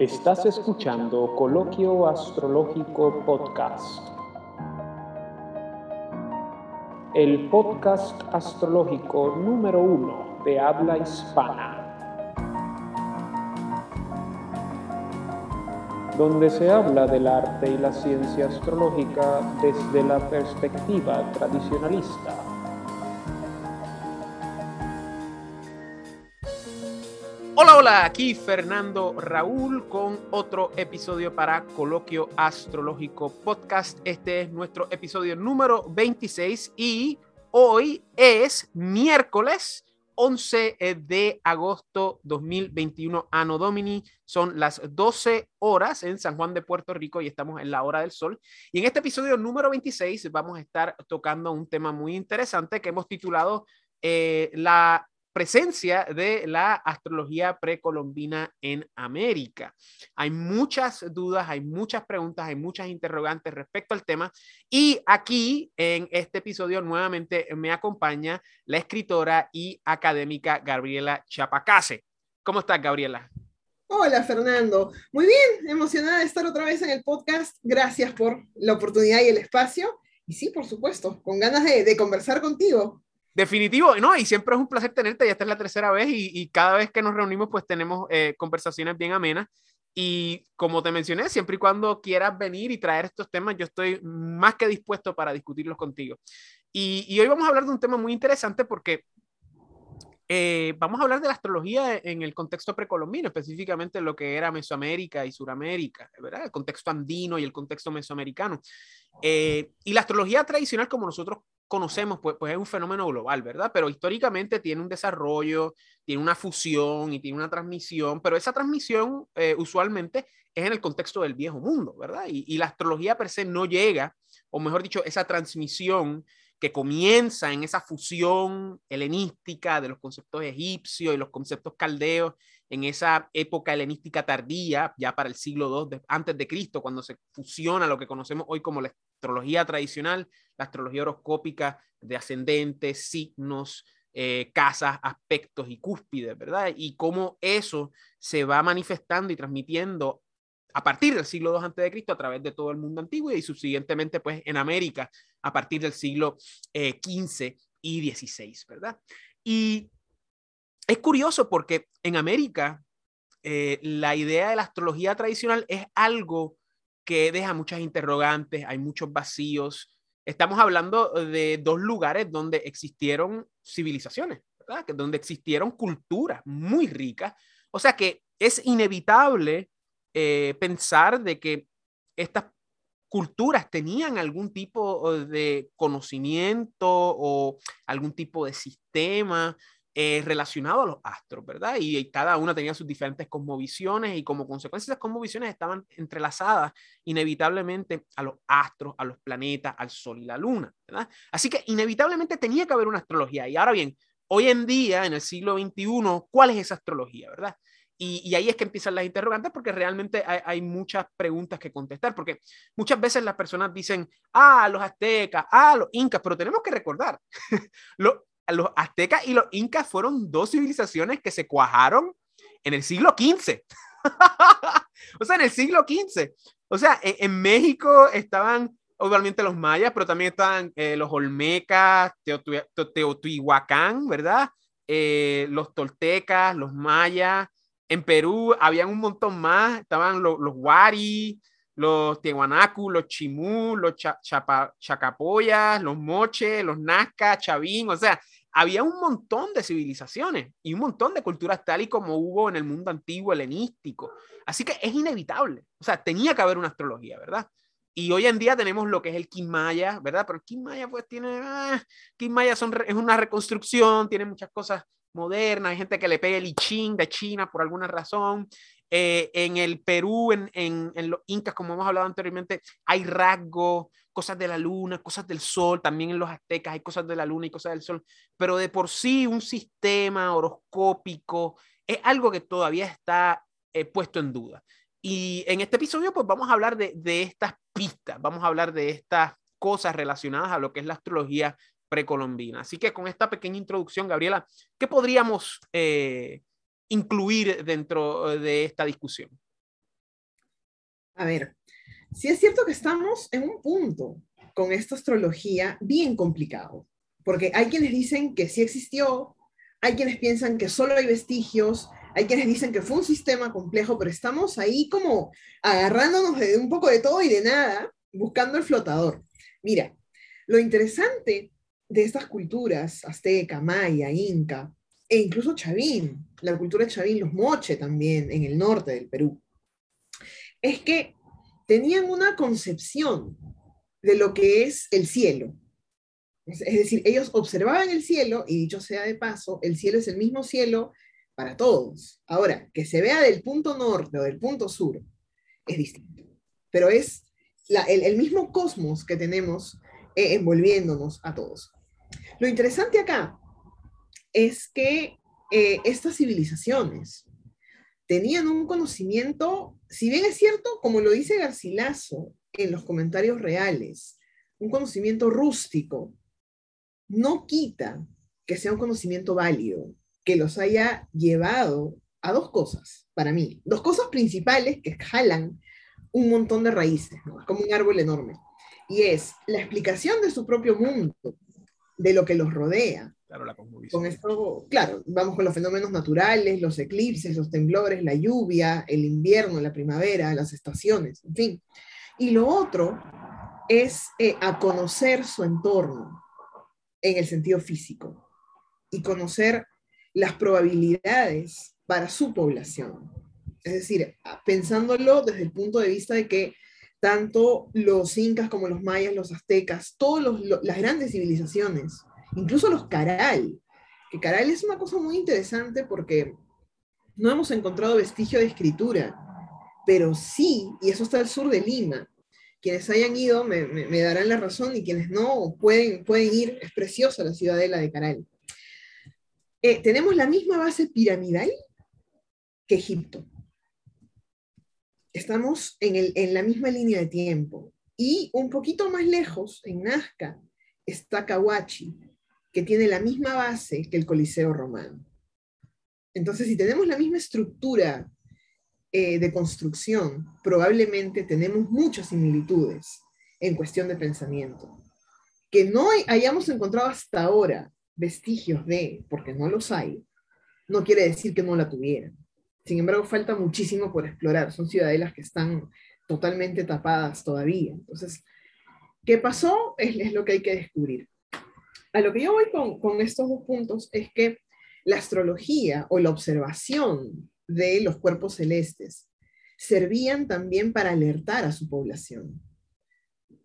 Estás escuchando Coloquio Astrológico Podcast. El podcast astrológico número uno de habla hispana. Donde se habla del arte y la ciencia astrológica desde la perspectiva tradicionalista. Hola, aquí Fernando Raúl con otro episodio para Coloquio Astrológico Podcast. Este es nuestro episodio número 26 y hoy es miércoles 11 de agosto 2021, Anno Domini. Son las 12 horas en San Juan de Puerto Rico y estamos en la hora del sol. Y en este episodio número 26 vamos a estar tocando un tema muy interesante que hemos titulado eh, la presencia de la astrología precolombina en América. Hay muchas dudas, hay muchas preguntas, hay muchas interrogantes respecto al tema y aquí en este episodio nuevamente me acompaña la escritora y académica Gabriela Chapacase. ¿Cómo estás, Gabriela? Hola, Fernando. Muy bien, emocionada de estar otra vez en el podcast. Gracias por la oportunidad y el espacio. Y sí, por supuesto, con ganas de, de conversar contigo. Definitivo, no, y siempre es un placer tenerte, ya esta es la tercera vez y, cada vez que nos reunimos pues tenemos eh, conversaciones bien amenas y como te mencioné, siempre y cuando quieras venir y traer estos temas, yo estoy más que dispuesto para discutirlos contigo. Y, y hoy vamos a hablar de un tema muy interesante porque eh, vamos a hablar de la astrología en el contexto precolombino, específicamente lo que era Mesoamérica y Suramérica, ¿verdad? El contexto andino y el contexto mesoamericano. Eh, y la astrología tradicional, como nosotros conocemos, pues, pues es un fenómeno global, ¿verdad? Pero históricamente tiene un desarrollo, tiene una fusión y tiene una transmisión, pero esa transmisión eh, usualmente es en el contexto del viejo mundo, ¿verdad? Y, y, la astrología per se no llega, o mejor dicho, esa transmisión que comienza en esa fusión helenística de los conceptos egipcios y los conceptos caldeos en esa época helenística tardía, ya para el siglo II antes de Cristo, cuando se fusiona lo que conocemos hoy como la astrología tradicional, la astrología horoscópica de ascendentes, signos, eh, casas, aspectos y cúspides, ¿verdad? Y cómo eso se va manifestando y transmitiendo a partir del siglo II Cristo a través de todo el mundo antiguo y subsiguientemente pues en América a partir del siglo XV eh, y XVI, ¿verdad? Y es curioso porque en América eh, la idea de la astrología tradicional es algo que deja muchas interrogantes, hay muchos vacíos. Estamos hablando de dos lugares donde existieron civilizaciones, donde existieron culturas muy ricas. O sea que es inevitable eh, pensar de que estas culturas tenían algún tipo de conocimiento o algún tipo de sistema eh, relacionado a los astros, ¿verdad? Y, cada una tenía sus diferentes cosmovisiones y como consecuencia esas cosmovisiones estaban entrelazadas inevitablemente a los astros, a los planetas, al sol y la luna, ¿verdad? Así que inevitablemente tenía que haber una astrología. Y ahora bien, hoy en día, en el siglo XXI, ¿cuál es esa astrología, verdad? Y, ahí es que empiezan las interrogantes porque realmente hay, hay, muchas preguntas que contestar, porque muchas veces las personas dicen, ah, los aztecas, ah, los incas, pero tenemos que recordar, lo, los aztecas y los incas fueron dos civilizaciones que se cuajaron en el siglo XV. o sea, en el siglo XV. O sea, en, en México estaban obviamente los mayas, pero también estaban eh, los olmecas, Teotihuacán, ¿verdad? Eh, los toltecas, los mayas. En Perú habían un montón más, estaban los, los wari, los Tiahuanacu, los Chimú, los cha, chapa, Chacapoyas, los Moche, los Nazca, Chavín, o sea, había un montón de civilizaciones y un montón de culturas tal y como hubo en el mundo antiguo helenístico. Así que es inevitable. O sea, tenía que haber una astrología, ¿verdad? Y hoy en día tenemos lo que es el Maya, ¿verdad? Pero el Quimmaya pues tiene... Ah, es una reconstrucción, tiene muchas cosas modernas, hay gente que le pega el I Ching de China por alguna razón. Eh, en el Perú, en, en, en, los incas, como hemos hablado anteriormente, hay rasgos, cosas de la luna, cosas del sol, también en los aztecas hay cosas de la luna y cosas del sol, pero de por sí un sistema horoscópico es algo que todavía está eh, puesto en duda. Y en este episodio pues vamos a hablar de, de estas pistas, vamos a hablar de estas cosas relacionadas a lo que es la astrología precolombina. Así que con esta pequeña introducción, Gabriela, ¿qué podríamos eh, incluir dentro eh, de esta discusión? A ver, sí es cierto que estamos en un punto con esta astrología bien complicado, porque hay quienes dicen que sí existió, hay quienes piensan que solo hay vestigios, hay quienes dicen que fue un sistema complejo, pero estamos ahí como agarrándonos de un poco de todo y de nada, buscando el flotador. Mira, lo interesante de estas culturas, azteca, maya, inca, e incluso chavín, la cultura chavín, los moche también, en el norte del Perú, es que tenían una concepción de lo que es el cielo. Es decir, ellos observaban el cielo, y dicho sea de paso, el cielo es el mismo cielo para todos. Ahora, que se vea del punto norte o del punto sur es distinto, pero es el, mismo cosmos que tenemos eh, envolviéndonos a todos. Lo interesante acá es que eh, estas civilizaciones tenían un conocimiento, si bien es cierto, como lo dice Garcilaso en los comentarios reales, un conocimiento rústico, no quita que sea un conocimiento válido, que los haya llevado a dos cosas, para mí, dos cosas principales que jalan un montón de raíces, como un árbol enorme. Y es la explicación de su propio mundo, de lo que los rodea. Claro, la con esto, claro, vamos con los fenómenos naturales, los eclipses, los temblores, la lluvia, el invierno, la primavera, las estaciones, en fin. Y lo otro es eh, a conocer su entorno en el sentido físico y conocer las probabilidades para su población. Es decir, pensándolo desde el punto de vista de que tanto los incas como los mayas, los aztecas, todas las grandes civilizaciones, incluso los caral, que caral es una cosa muy interesante porque no hemos encontrado vestigio de escritura, pero sí, y eso está al sur de Lima, quienes hayan ido me, darán la razón y quienes no pueden, pueden ir, es preciosa la ciudadela de Caral. Eh, tenemos la misma base piramidal que Egipto estamos en, la misma línea de tiempo. Y un poquito más lejos, en Nazca, está Kawachi, que tiene la misma base que el Coliseo romano. Entonces, si tenemos la misma estructura eh, de construcción, probablemente tenemos muchas similitudes en cuestión de pensamiento. Que no hayamos encontrado hasta ahora vestigios de, porque no los hay, no quiere decir que no la tuvieran. Sin embargo, falta muchísimo por explorar. Son ciudadelas que están totalmente tapadas todavía. Entonces, ¿qué pasó? Es, lo que hay que descubrir. A lo que yo voy con, estos dos puntos es que la astrología o la observación de los cuerpos celestes servían también para alertar a su población.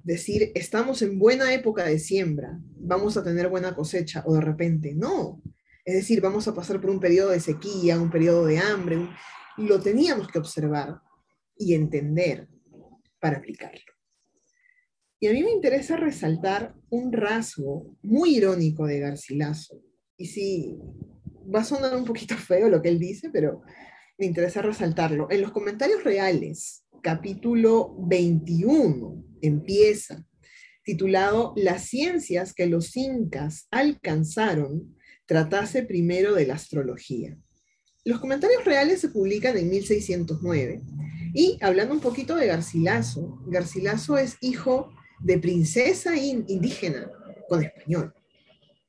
Decir, estamos en buena época de siembra, vamos a tener buena cosecha, o de repente, no, es decir, vamos a pasar por un periodo de sequía, un periodo de hambre. Lo teníamos que observar y entender para aplicarlo. Y a mí me interesa resaltar un rasgo muy irónico de Garcilaso. Y sí, va a sonar un poquito feo lo que él dice, pero me interesa resaltarlo. En los comentarios reales, capítulo 21, empieza, titulado Las ciencias que los incas alcanzaron tratase primero de la astrología. Los comentarios reales se publican en 1609. Y hablando un poquito de Garcilaso, Garcilaso es hijo de princesa indígena con español.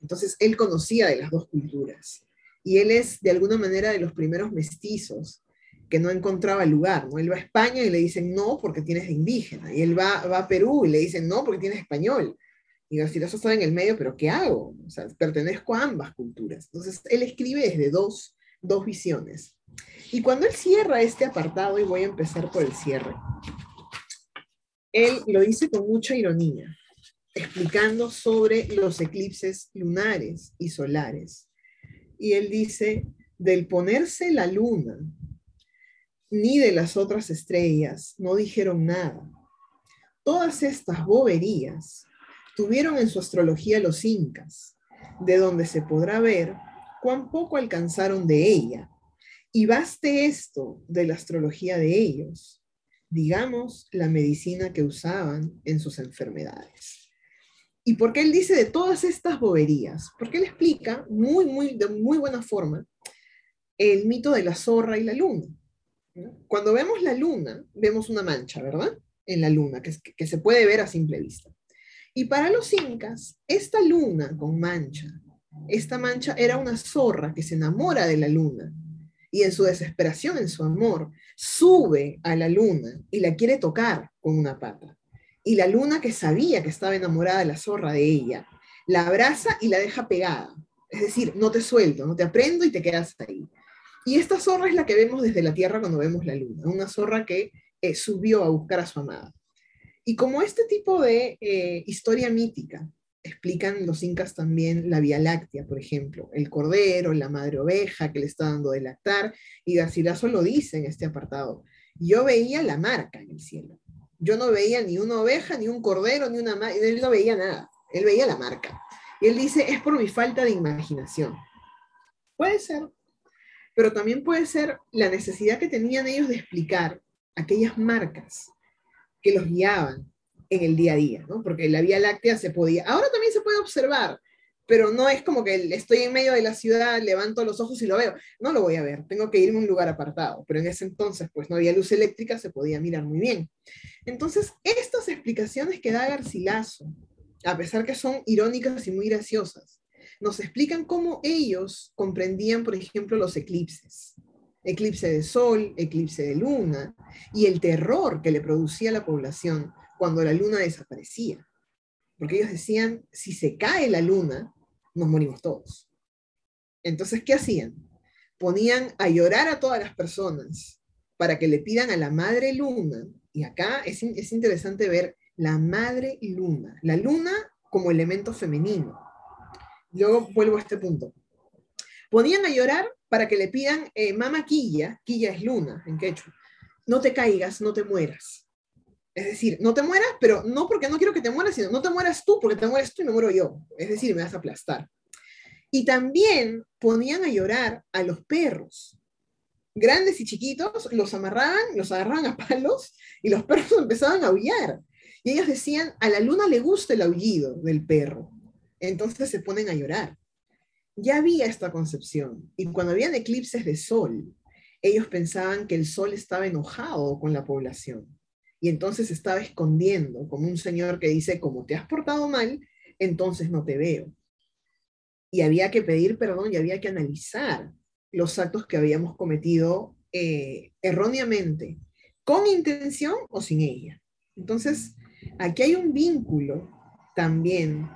Entonces él conocía de las dos culturas. Y él es de alguna manera de los primeros mestizos que no encontraba lugar. ¿no? Él va a España y le dicen no porque tienes indígena. Y él va, va a Perú y le dicen no porque tienes español. Y Garcilaso está en el medio, pero ¿qué hago? O sea, pertenezco a ambas culturas. Entonces, él escribe desde dos, dos visiones. Y cuando él cierra este apartado, y voy a empezar por el cierre, él lo dice con mucha ironía, explicando sobre los eclipses lunares y solares. Y él dice, del ponerse la luna, ni de las otras estrellas, no dijeron nada. Todas estas boberías tuvieron en su astrología los incas, de donde se podrá ver cuán poco alcanzaron de ella. Y baste esto de la astrología de ellos, digamos, la medicina que usaban en sus enfermedades. ¿Y por qué él dice de todas estas boberías? Porque él explica muy, muy, de muy buena forma el mito de la zorra y la luna. Cuando vemos la luna, vemos una mancha, ¿verdad? En la luna, que, que se puede ver a simple vista. Y para los incas, esta luna con mancha, esta mancha era una zorra que se enamora de la luna y en su desesperación, en su amor, sube a la luna y la quiere tocar con una pata. Y la luna que sabía que estaba enamorada de la zorra de ella, la abraza y la deja pegada. Es decir, no te suelto, no te aprendo y te quedas ahí. Y esta zorra es la que vemos desde la Tierra cuando vemos la Luna, una zorra que eh, subió a buscar a su amada. Y como este tipo de eh, historia mítica explican los incas también la Vía Láctea, por ejemplo, el cordero, la madre oveja que le está dando de lactar, y Garcilaso lo dice en este apartado. Yo veía la marca en el cielo. Yo no veía ni una oveja, ni un cordero, ni una madre, él no veía nada, él veía la marca. Y él dice, es por mi falta de imaginación. Puede ser, pero también puede ser la necesidad que tenían ellos de explicar aquellas marcas que los guiaban en el día a día, ¿no? Porque la Vía Láctea se podía, ahora también se puede observar, pero no es como que estoy en medio de la ciudad, levanto los ojos y lo veo. No lo voy a ver, tengo que irme a un lugar apartado. Pero en ese entonces, pues no había luz eléctrica, se podía mirar muy bien. Entonces, estas explicaciones que da Garcilaso, a pesar que son irónicas y muy graciosas, nos explican cómo ellos comprendían, por ejemplo, los eclipses. Eclipse de sol, eclipse de luna, y el terror que le producía a la población cuando la luna desaparecía. Porque ellos decían, si se cae la luna, nos morimos todos. Entonces, ¿qué hacían? Ponían a llorar a todas las personas para que le pidan a la madre luna, y acá es, es interesante ver la madre luna, la luna como elemento femenino, Luego vuelvo a este punto. Ponían a llorar para que le pidan, eh, mama quilla, quilla es luna en quechua, no te caigas, no te mueras. Es decir, no te mueras, pero no porque no quiero que te mueras, sino no te mueras tú, porque te mueres tú y me muero yo. Es decir, me vas a aplastar. Y también ponían a llorar a los perros. Grandes y chiquitos, los amarraban, los agarraban a palos y los perros empezaban a aullar. Y ellos decían, a la luna le gusta el aullido del perro entonces se ponen a llorar. Ya había esta concepción, y cuando habían eclipses de sol, ellos pensaban que el sol estaba enojado con la población, y entonces estaba escondiendo, como un señor que dice, como te has portado mal, entonces no te veo. Y había que pedir perdón y había que analizar los actos que habíamos cometido eh, erróneamente, con intención o sin ella. Entonces, aquí hay un vínculo también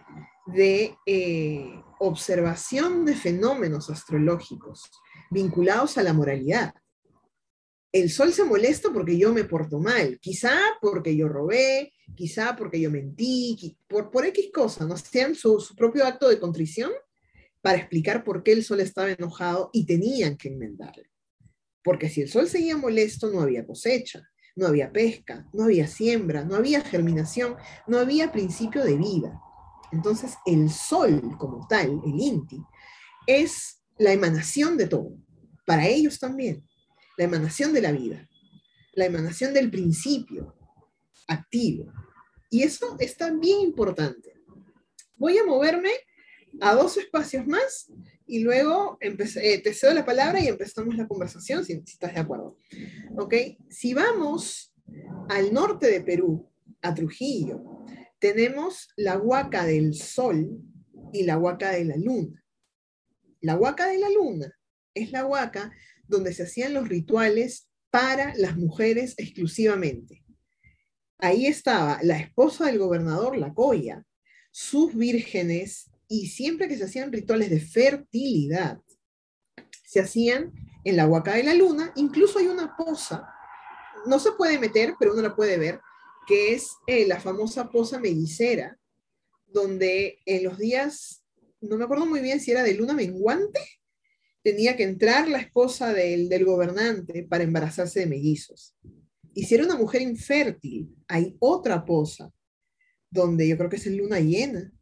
de eh, observación de fenómenos astrológicos vinculados a la moralidad. El sol se molesta porque yo me porto mal, quizá porque yo robé, quizá porque yo mentí, por, por X cosa, no sean su, su propio acto de contrición para explicar por qué el sol estaba enojado y tenían que enmendarle. Porque si el sol seguía molesto, no había cosecha, no había pesca, no había siembra, no había germinación, no había principio de vida. Entonces, el sol como tal, el Inti, es la emanación de todo, para ellos también, la emanación de la vida, la emanación del principio activo. Y eso está bien importante. Voy a moverme a dos espacios más y luego eh, te cedo la palabra y empezamos la conversación, si, si estás de acuerdo. ¿Ok? Si vamos al norte de Perú, a Trujillo, tenemos la huaca del sol y la huaca de la luna. La huaca de la luna es la huaca donde se hacían los rituales para las mujeres exclusivamente. Ahí estaba la esposa del gobernador, la Coya, sus vírgenes, y siempre que se hacían rituales de fertilidad, se hacían en la huaca de la luna. Incluso hay una poza, no se puede meter, pero uno la puede ver, que es eh, la famosa posa mellicera, donde en los días, no me acuerdo muy bien si era de luna menguante, tenía que entrar la esposa del, gobernante para embarazarse de mellizos. Y si era una mujer infértil, hay otra posa, donde yo creo que es en luna llena,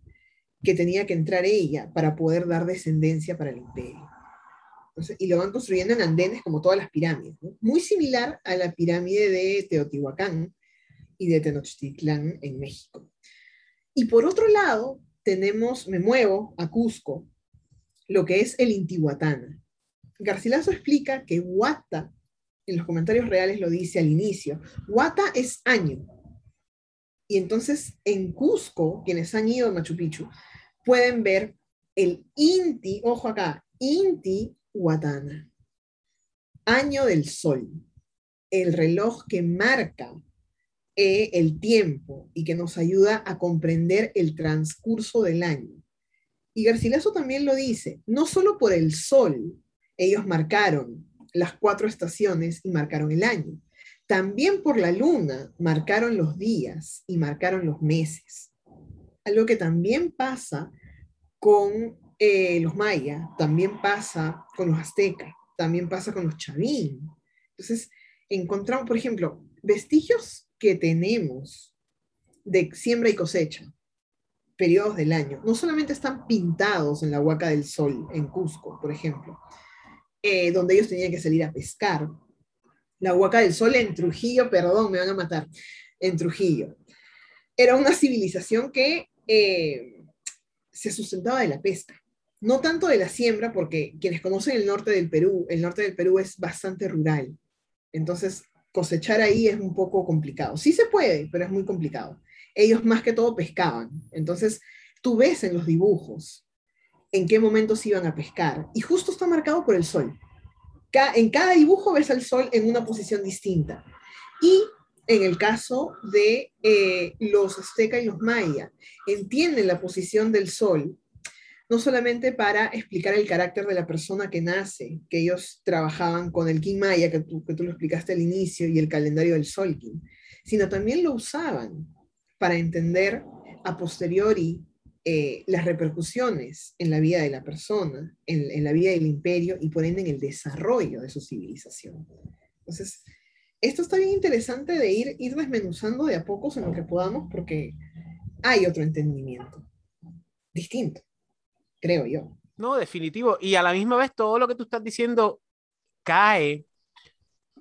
que tenía que entrar ella para poder dar descendencia para el imperio. y lo van construyendo en andenes como todas las pirámides, muy similar a la pirámide de Teotihuacán, y de Tenochtitlán en México. Y por otro lado, tenemos, me muevo a Cusco, lo que es el Intihuatana. Garcilaso explica que Huata en los comentarios reales lo dice al inicio. Wata es año. Y entonces en Cusco, quienes han ido a Machu Picchu, pueden ver el Inti, ojo acá, Inti Watana, año del sol, el reloj que marca eh, el tiempo y que nos ayuda a comprender el transcurso del año. Y Garcilaso también lo dice, no solo por el sol, ellos marcaron las cuatro estaciones y marcaron el año, también por la luna marcaron los días y marcaron los meses. Algo que también pasa con eh, los mayas, también pasa con los aztecas, también pasa con los chavín. Entonces, encontramos, por ejemplo, vestigios que tenemos de siembra y cosecha, periodos del año, no solamente están pintados en la Huaca del Sol, en Cusco, por ejemplo, eh, donde ellos tenían que salir a pescar. La Huaca del Sol en Trujillo, perdón, me van a matar, en Trujillo. Era una civilización que eh, se sustentaba de la pesca, no tanto de la siembra, porque quienes conocen el norte del Perú, el norte del Perú es bastante rural. Entonces, cosechar ahí es un poco complicado. Sí se puede, pero es muy complicado. Ellos más que todo pescaban. Entonces, tú ves en los dibujos en qué momentos iban a pescar. Y justo está marcado por el sol. En cada dibujo ves al sol en una posición distinta. Y en el caso de eh, los aztecas y los mayas, entienden la posición del sol no solamente para explicar el carácter de la persona que nace, que ellos trabajaban con el King Maya, que tú, lo explicaste al inicio, y el calendario del Sol King, sino también lo usaban para entender a posteriori eh, las repercusiones en la vida de la persona, en, la vida del imperio y por ende en el desarrollo de su civilización. Entonces, esto está bien interesante de ir, ir desmenuzando de a pocos en lo que podamos porque hay otro entendimiento distinto creo yo. No, definitivo. Y a la misma vez todo lo que tú estás diciendo cae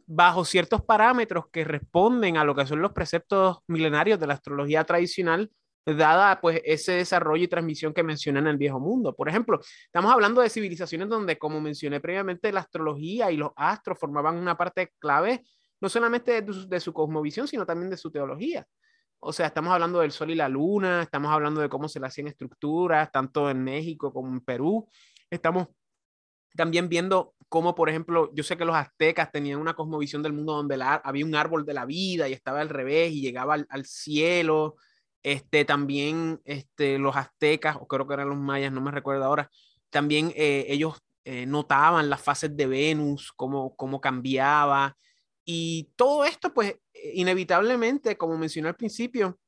bajo ciertos parámetros que responden a lo que son los preceptos milenarios de la astrología tradicional, dada pues ese desarrollo y transmisión que mencionan en el viejo mundo. Por ejemplo, estamos hablando de civilizaciones donde, como mencioné previamente, la astrología y los astros formaban una parte clave no solamente de su cosmovisión, sino también de su teología. O sea, estamos hablando del sol y la luna, estamos hablando de cómo se le hacían estructuras, tanto en México como en Perú. Estamos también viendo cómo, por ejemplo, yo sé que los aztecas tenían una cosmovisión del mundo donde había un árbol de la vida y estaba al revés y llegaba al, cielo. Este, también este, los aztecas, o creo que eran los mayas, no me recuerdo ahora, también eh, ellos eh, notaban las fases de Venus, cómo, cómo cambiaba. Y todo esto, pues, inevitablemente, como mencioné al principio,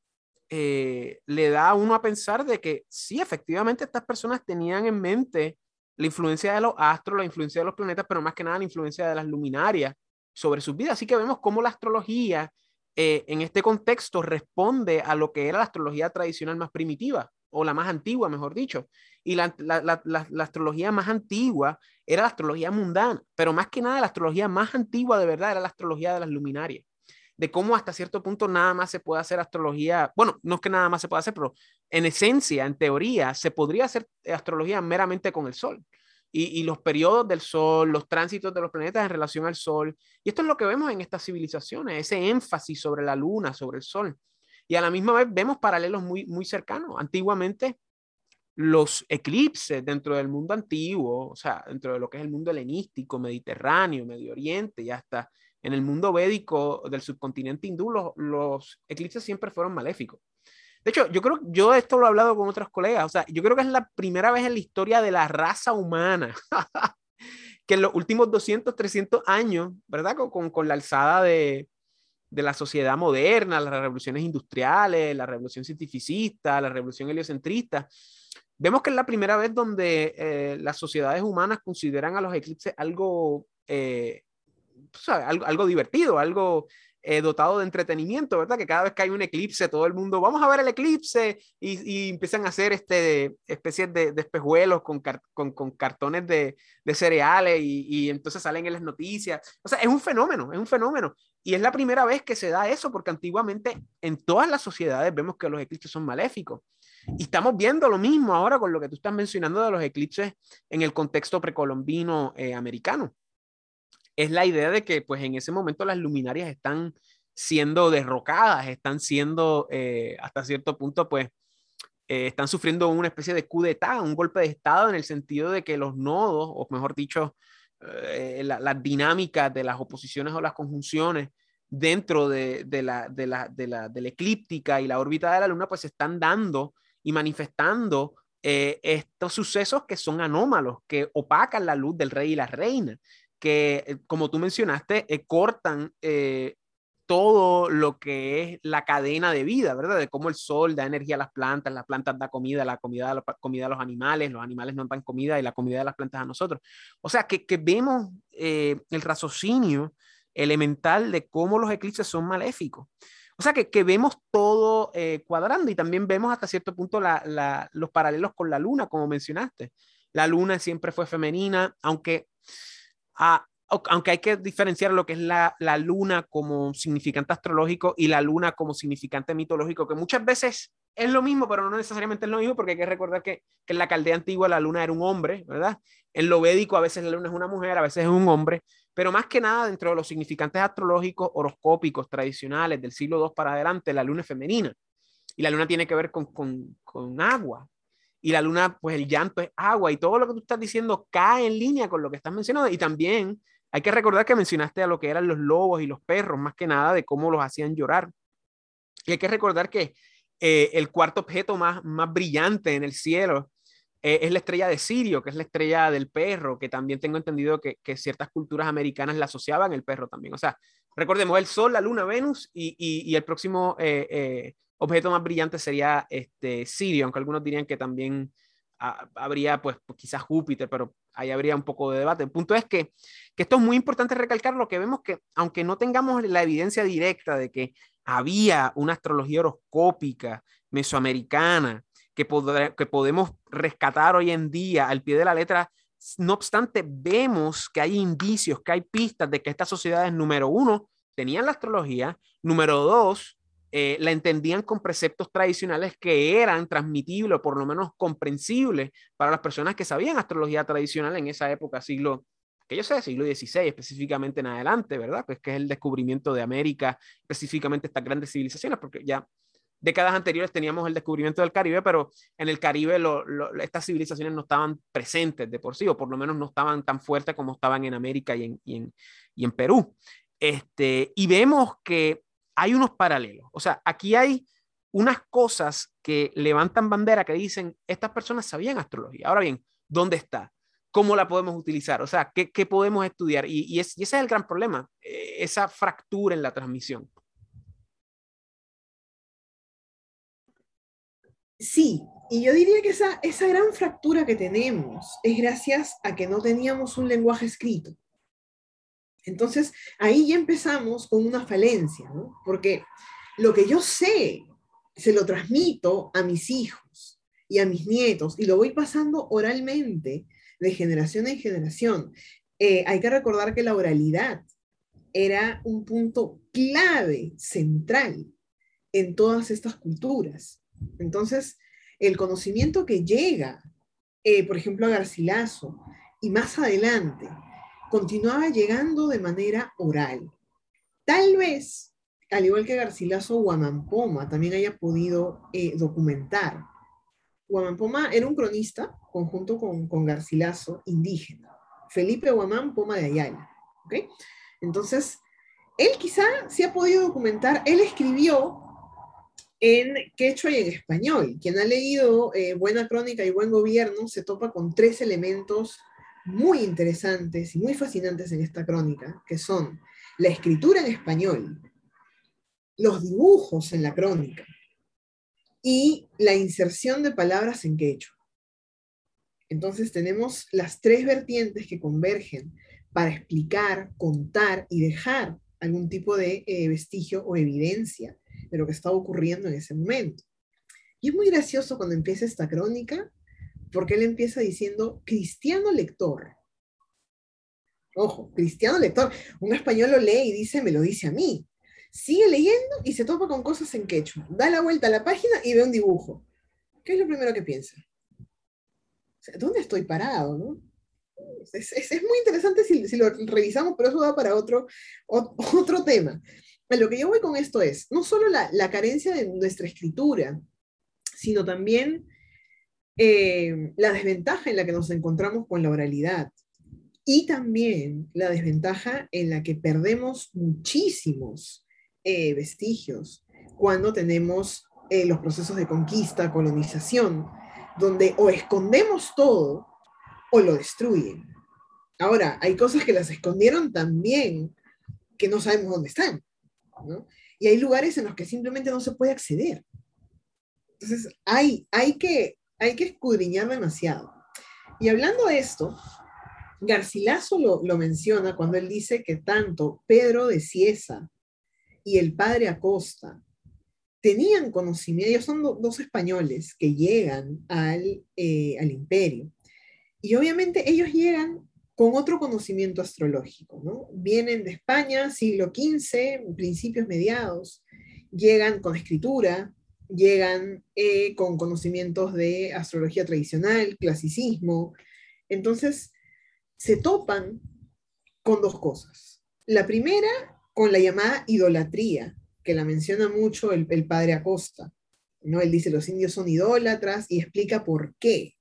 eh, le da a uno a pensar de que sí, efectivamente estas personas tenían en mente la influencia de los astros, la influencia de los planetas, pero más que nada la influencia de las luminarias sobre sus vidas. Así que vemos cómo la astrología eh, en este contexto responde a lo que era la astrología tradicional más primitiva, o la más antigua, mejor dicho. Y la, la, la, astrología más antigua era la astrología mundana, pero más que nada la astrología más antigua de verdad era la astrología de las luminarias de cómo hasta cierto punto nada más se puede hacer astrología, bueno, no es que nada más se pueda hacer, pero en esencia, en teoría, se podría hacer astrología meramente con el Sol. Y, y, los periodos del Sol, los tránsitos de los planetas en relación al Sol. Y esto es lo que vemos en estas civilizaciones, ese énfasis sobre la Luna, sobre el Sol. Y a la misma vez vemos paralelos muy, muy cercanos. Antiguamente, los eclipses dentro del mundo antiguo, o sea, dentro de lo que es el mundo helenístico, mediterráneo, Medio Oriente y hasta en el mundo védico del subcontinente hindú, los, eclipses siempre fueron maléficos. De hecho, yo creo, yo esto lo he hablado con otros colegas, o sea, yo creo que es la primera vez en la historia de la raza humana que en los últimos 200, 300 años, ¿verdad? Con, con, la alzada de, de, la sociedad moderna, las revoluciones industriales, la revolución cientificista, la revolución heliocentrista, vemos que es la primera vez donde eh, las sociedades humanas consideran a los eclipses algo eh, algo, divertido, algo eh, dotado de entretenimiento, ¿verdad? Que cada vez que hay un eclipse, todo el mundo, vamos a ver el eclipse y, empiezan a hacer este, especies de, de espejuelos con, con, cartones de, de cereales y, y, entonces salen en las noticias. O sea, es un fenómeno, es un fenómeno. Y es la primera vez que se da eso, porque antiguamente en todas las sociedades vemos que los eclipses son maléficos. Y estamos viendo lo mismo ahora con lo que tú estás mencionando de los eclipses en el contexto precolombino eh, americano es la idea de que pues en ese momento las luminarias están siendo derrocadas, están siendo eh, hasta cierto punto pues eh, están sufriendo una especie de coup d'etat, un golpe de estado en el sentido de que los nodos, o mejor dicho, eh, las dinámicas de las oposiciones o las conjunciones dentro de, la, de, la, de, la, de, la, eclíptica y la órbita de la Luna, pues se están dando y manifestando eh, estos sucesos que son anómalos, que opacan la luz del rey y la reina, que, eh, como tú mencionaste, eh, cortan todo lo que es la cadena de vida, ¿verdad? De cómo el sol da energía a las plantas, las plantas da comida, la comida da comida a los animales, los animales no dan comida y la comida de las plantas a nosotros. O sea, que, que vemos el raciocinio elemental de cómo los eclipses son maléficos. O sea que, que vemos todo eh, cuadrando y también vemos hasta cierto punto los paralelos con la luna, como mencionaste. La luna siempre fue femenina, aunque, aunque hay que diferenciar lo que es la, la, luna como significante astrológico y la luna como significante mitológico, que muchas veces es lo mismo, pero no necesariamente es lo mismo, porque hay que recordar que, que en la caldea antigua la luna era un hombre, ¿verdad? En lo védico a veces la luna es una mujer, a veces es un hombre, pero más que nada, dentro de los significantes astrológicos horoscópicos tradicionales del siglo II para adelante, la luna es femenina. Y la luna tiene que ver con, con, con agua. Y la luna, pues el llanto es agua. Y todo lo que tú estás diciendo cae en línea con lo que estás mencionando. Y también hay que recordar que mencionaste a lo que eran los lobos y los perros, más que nada de cómo los hacían llorar. Y hay que recordar que eh, el cuarto objeto más, más brillante en el cielo eh, es la estrella de Sirio, que es la estrella del perro, que también tengo entendido que, que, ciertas culturas americanas la asociaban el perro también. O sea, recordemos el Sol, la Luna, Venus y, y, el próximo eh, objeto más brillante sería este Sirio, aunque algunos dirían que también habría pues, pues, quizás Júpiter, pero ahí habría un poco de debate. El punto es que, que esto es muy importante recalcar lo que vemos que aunque no tengamos la evidencia directa de que había una astrología horoscópica mesoamericana, que, que podemos rescatar hoy en día al pie de la letra. No obstante, vemos que hay indicios, que hay pistas de que estas sociedades, número uno, tenían la astrología, número dos, eh, la entendían con preceptos tradicionales que eran transmitibles o por lo menos comprensibles para las personas que sabían astrología tradicional en esa época, siglo, que yo sé, siglo XVI específicamente en adelante, ¿verdad? Pues que es el descubrimiento de América, específicamente estas grandes civilizaciones, porque ya décadas anteriores teníamos el descubrimiento del Caribe, pero en el Caribe estas civilizaciones no estaban presentes de por sí, o por lo menos no estaban tan fuertes como estaban en América y en, y en, y en Perú. Este, y vemos que hay unos paralelos. O sea, aquí hay unas cosas que levantan bandera que dicen, estas personas sabían astrología. Ahora bien, ¿dónde está? ¿Cómo la podemos utilizar? O sea, ¿qué, podemos estudiar? Y, y, ese es el gran problema, eh, esa fractura en la transmisión. Sí, y yo diría que esa, esa gran fractura que tenemos es gracias a que no teníamos un lenguaje escrito. Entonces, ahí ya empezamos con una falencia. Porque lo que yo sé, se lo transmito a mis hijos y a mis nietos y lo voy pasando oralmente de generación en generación. Eh, hay que recordar que la oralidad era un punto clave, central en todas estas culturas. Entonces, el conocimiento que llega, eh, por ejemplo, a Garcilaso y más adelante, continuaba llegando de manera oral. Tal vez, al igual que Garcilaso, Guamampoma también haya podido eh, documentar. Guamampoma era un cronista, conjunto con, con Garcilaso, indígena. Felipe Guamampoma de Ayala. Entonces, él quizá sí ha podido documentar, él escribió en quechua y en español. Quien ha leído eh, Buena Crónica y Buen Gobierno se topa con tres elementos muy interesantes y muy fascinantes en esta crónica, que son la escritura en español, los dibujos en la crónica y la inserción de palabras en quechua. Entonces tenemos las tres vertientes que convergen para explicar, contar y dejar algún tipo de eh, vestigio o evidencia de lo que estaba ocurriendo en ese momento. Y es muy gracioso cuando empieza esta crónica, porque él empieza diciendo cristiano lector. Ojo, cristiano lector. Un español lo lee y dice, me lo dice a mí. Sigue leyendo y se topa con cosas en quechua. Da la vuelta a la página y ve un dibujo. ¿Qué es lo primero que piensa? ¿Dónde estoy parado? Es, es, muy interesante si, si, lo revisamos, pero eso da para otro, otro tema. Lo que yo voy con esto es, no solo la, la carencia de nuestra escritura, sino también eh, la desventaja en la que nos encontramos con la oralidad y también la desventaja en la que perdemos muchísimos eh, vestigios cuando tenemos eh, los procesos de conquista, colonización, donde o escondemos todo o lo destruyen. Ahora, hay cosas que las escondieron también que no sabemos dónde están. Y hay lugares en los que simplemente no se puede acceder. Entonces, hay, hay, que, hay que escudriñar demasiado. Y hablando de esto, Garcilaso lo, lo, menciona cuando él dice que tanto Pedro de Ciesa y el padre Acosta tenían conocimiento, ellos son dos españoles que llegan al, eh, al imperio. Y obviamente ellos llegan con otro conocimiento astrológico, ¿no? Vienen de España, siglo XV, principios mediados, llegan con escritura, llegan eh, con conocimientos de astrología tradicional, clasicismo. Entonces, se topan con dos cosas. La primera, con la llamada idolatría, que la menciona mucho el, el padre Acosta. ¿no? Él dice, los indios son idólatras y explica por qué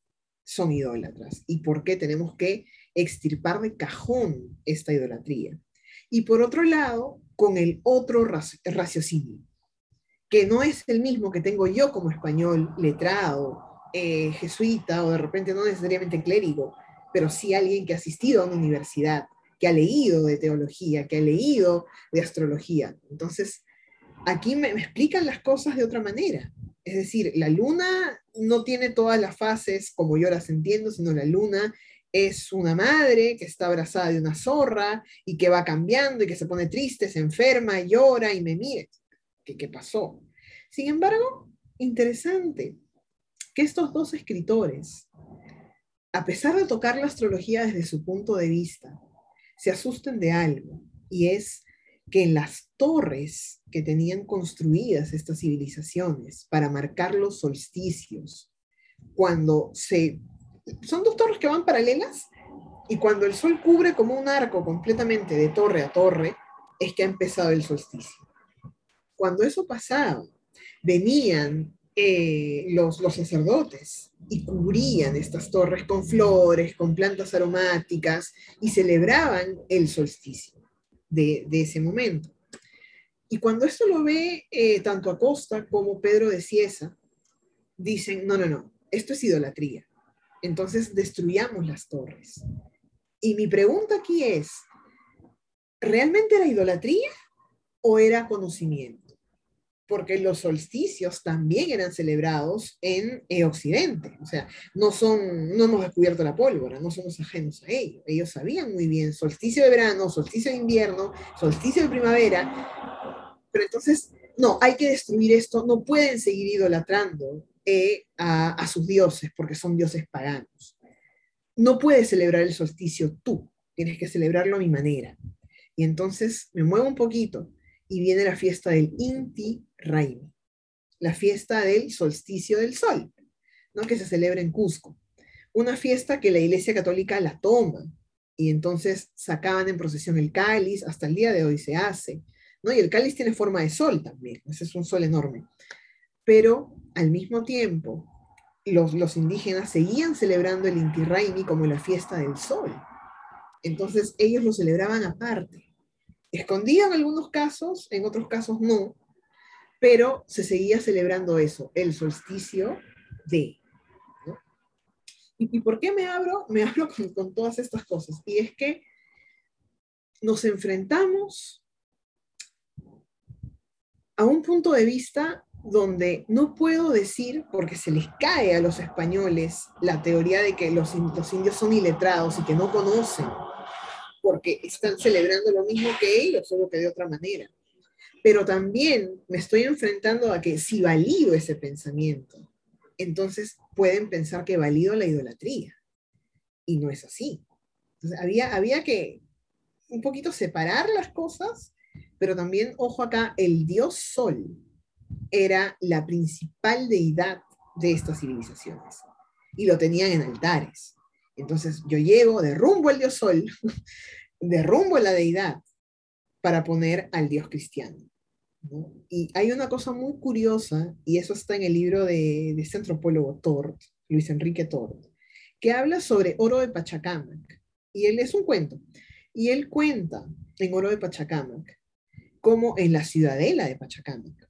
son idólatras y por qué tenemos que extirpar de cajón esta idolatría. Y por otro lado, con el otro raciocinio, que no es el mismo que tengo yo como español letrado, eh, jesuita o de repente no necesariamente clérigo, pero sí alguien que ha asistido a una universidad, que ha leído de teología, que ha leído de astrología. Entonces, aquí me, me explican las cosas de otra manera. Es decir, la luna no tiene todas las fases como yo las entiendo, sino la luna es una madre que está abrazada de una zorra y que va cambiando y que se pone triste, se enferma, llora y me mire. ¿Qué, qué pasó? Sin embargo, interesante que estos dos escritores, a pesar de tocar la astrología desde su punto de vista, se asusten de algo, y es que en las torres que tenían construidas estas civilizaciones para marcar los solsticios, cuando se son dos torres que van paralelas y cuando el sol cubre como un arco completamente de torre a torre, es que ha empezado el solsticio. Cuando eso pasaba, venían eh, los, sacerdotes y cubrían estas torres con flores, con plantas aromáticas y celebraban el solsticio de, de ese momento. Y cuando esto lo ve eh, tanto Acosta como Pedro de Ciesa, dicen, no, no, no, esto es idolatría entonces destruyamos las torres. Y mi pregunta aquí es, ¿realmente era idolatría o era conocimiento? Porque los solsticios también eran celebrados en Occidente. O sea, no, son, no hemos descubierto la pólvora, no somos ajenos a ello. Ellos sabían muy bien solsticio de verano, solsticio de invierno, solsticio de primavera. Pero entonces, no, hay que destruir esto, no pueden seguir idolatrando e a, sus dioses, porque son dioses paganos. No puedes celebrar el solsticio tú, tienes que celebrarlo a mi manera. Y entonces me muevo un poquito y viene la fiesta del Inti Raimi, la fiesta del solsticio del sol, ¿no? que se celebra en Cusco. Una fiesta que la Iglesia Católica la toma y entonces sacaban en procesión el cáliz, hasta el día de hoy se hace. ¿no? Y el cáliz tiene forma de sol también, ese es un sol enorme pero al mismo tiempo los, indígenas seguían celebrando el Inti Raymi como la fiesta del sol. Entonces ellos lo celebraban aparte. Escondido en algunos casos, en otros casos no, pero se seguía celebrando eso, el solsticio de. ¿Y, por qué me abro? Me abro con todas estas cosas. Y es que nos enfrentamos a un punto de vista donde no puedo decir, porque se les cae a los españoles la teoría de que los, indios son iletrados y que no conocen, porque están celebrando lo mismo que ellos, solo que de otra manera. Pero también me estoy enfrentando a que si valido ese pensamiento, entonces pueden pensar que valido la idolatría. Y no es así. había, había que un poquito separar las cosas, pero también, ojo acá, el dios sol era la principal deidad de estas civilizaciones y lo tenían en altares. Entonces yo llego, derrumbo el dios sol, derrumbo la deidad para poner al dios cristiano. Y hay una cosa muy curiosa, y eso está en el libro de, de este antropólogo Tort, Luis Enrique Tort, que habla sobre oro de Pachacamac. Y él es un cuento. Y él cuenta en oro de Pachacamac, como en la ciudadela de Pachacamac,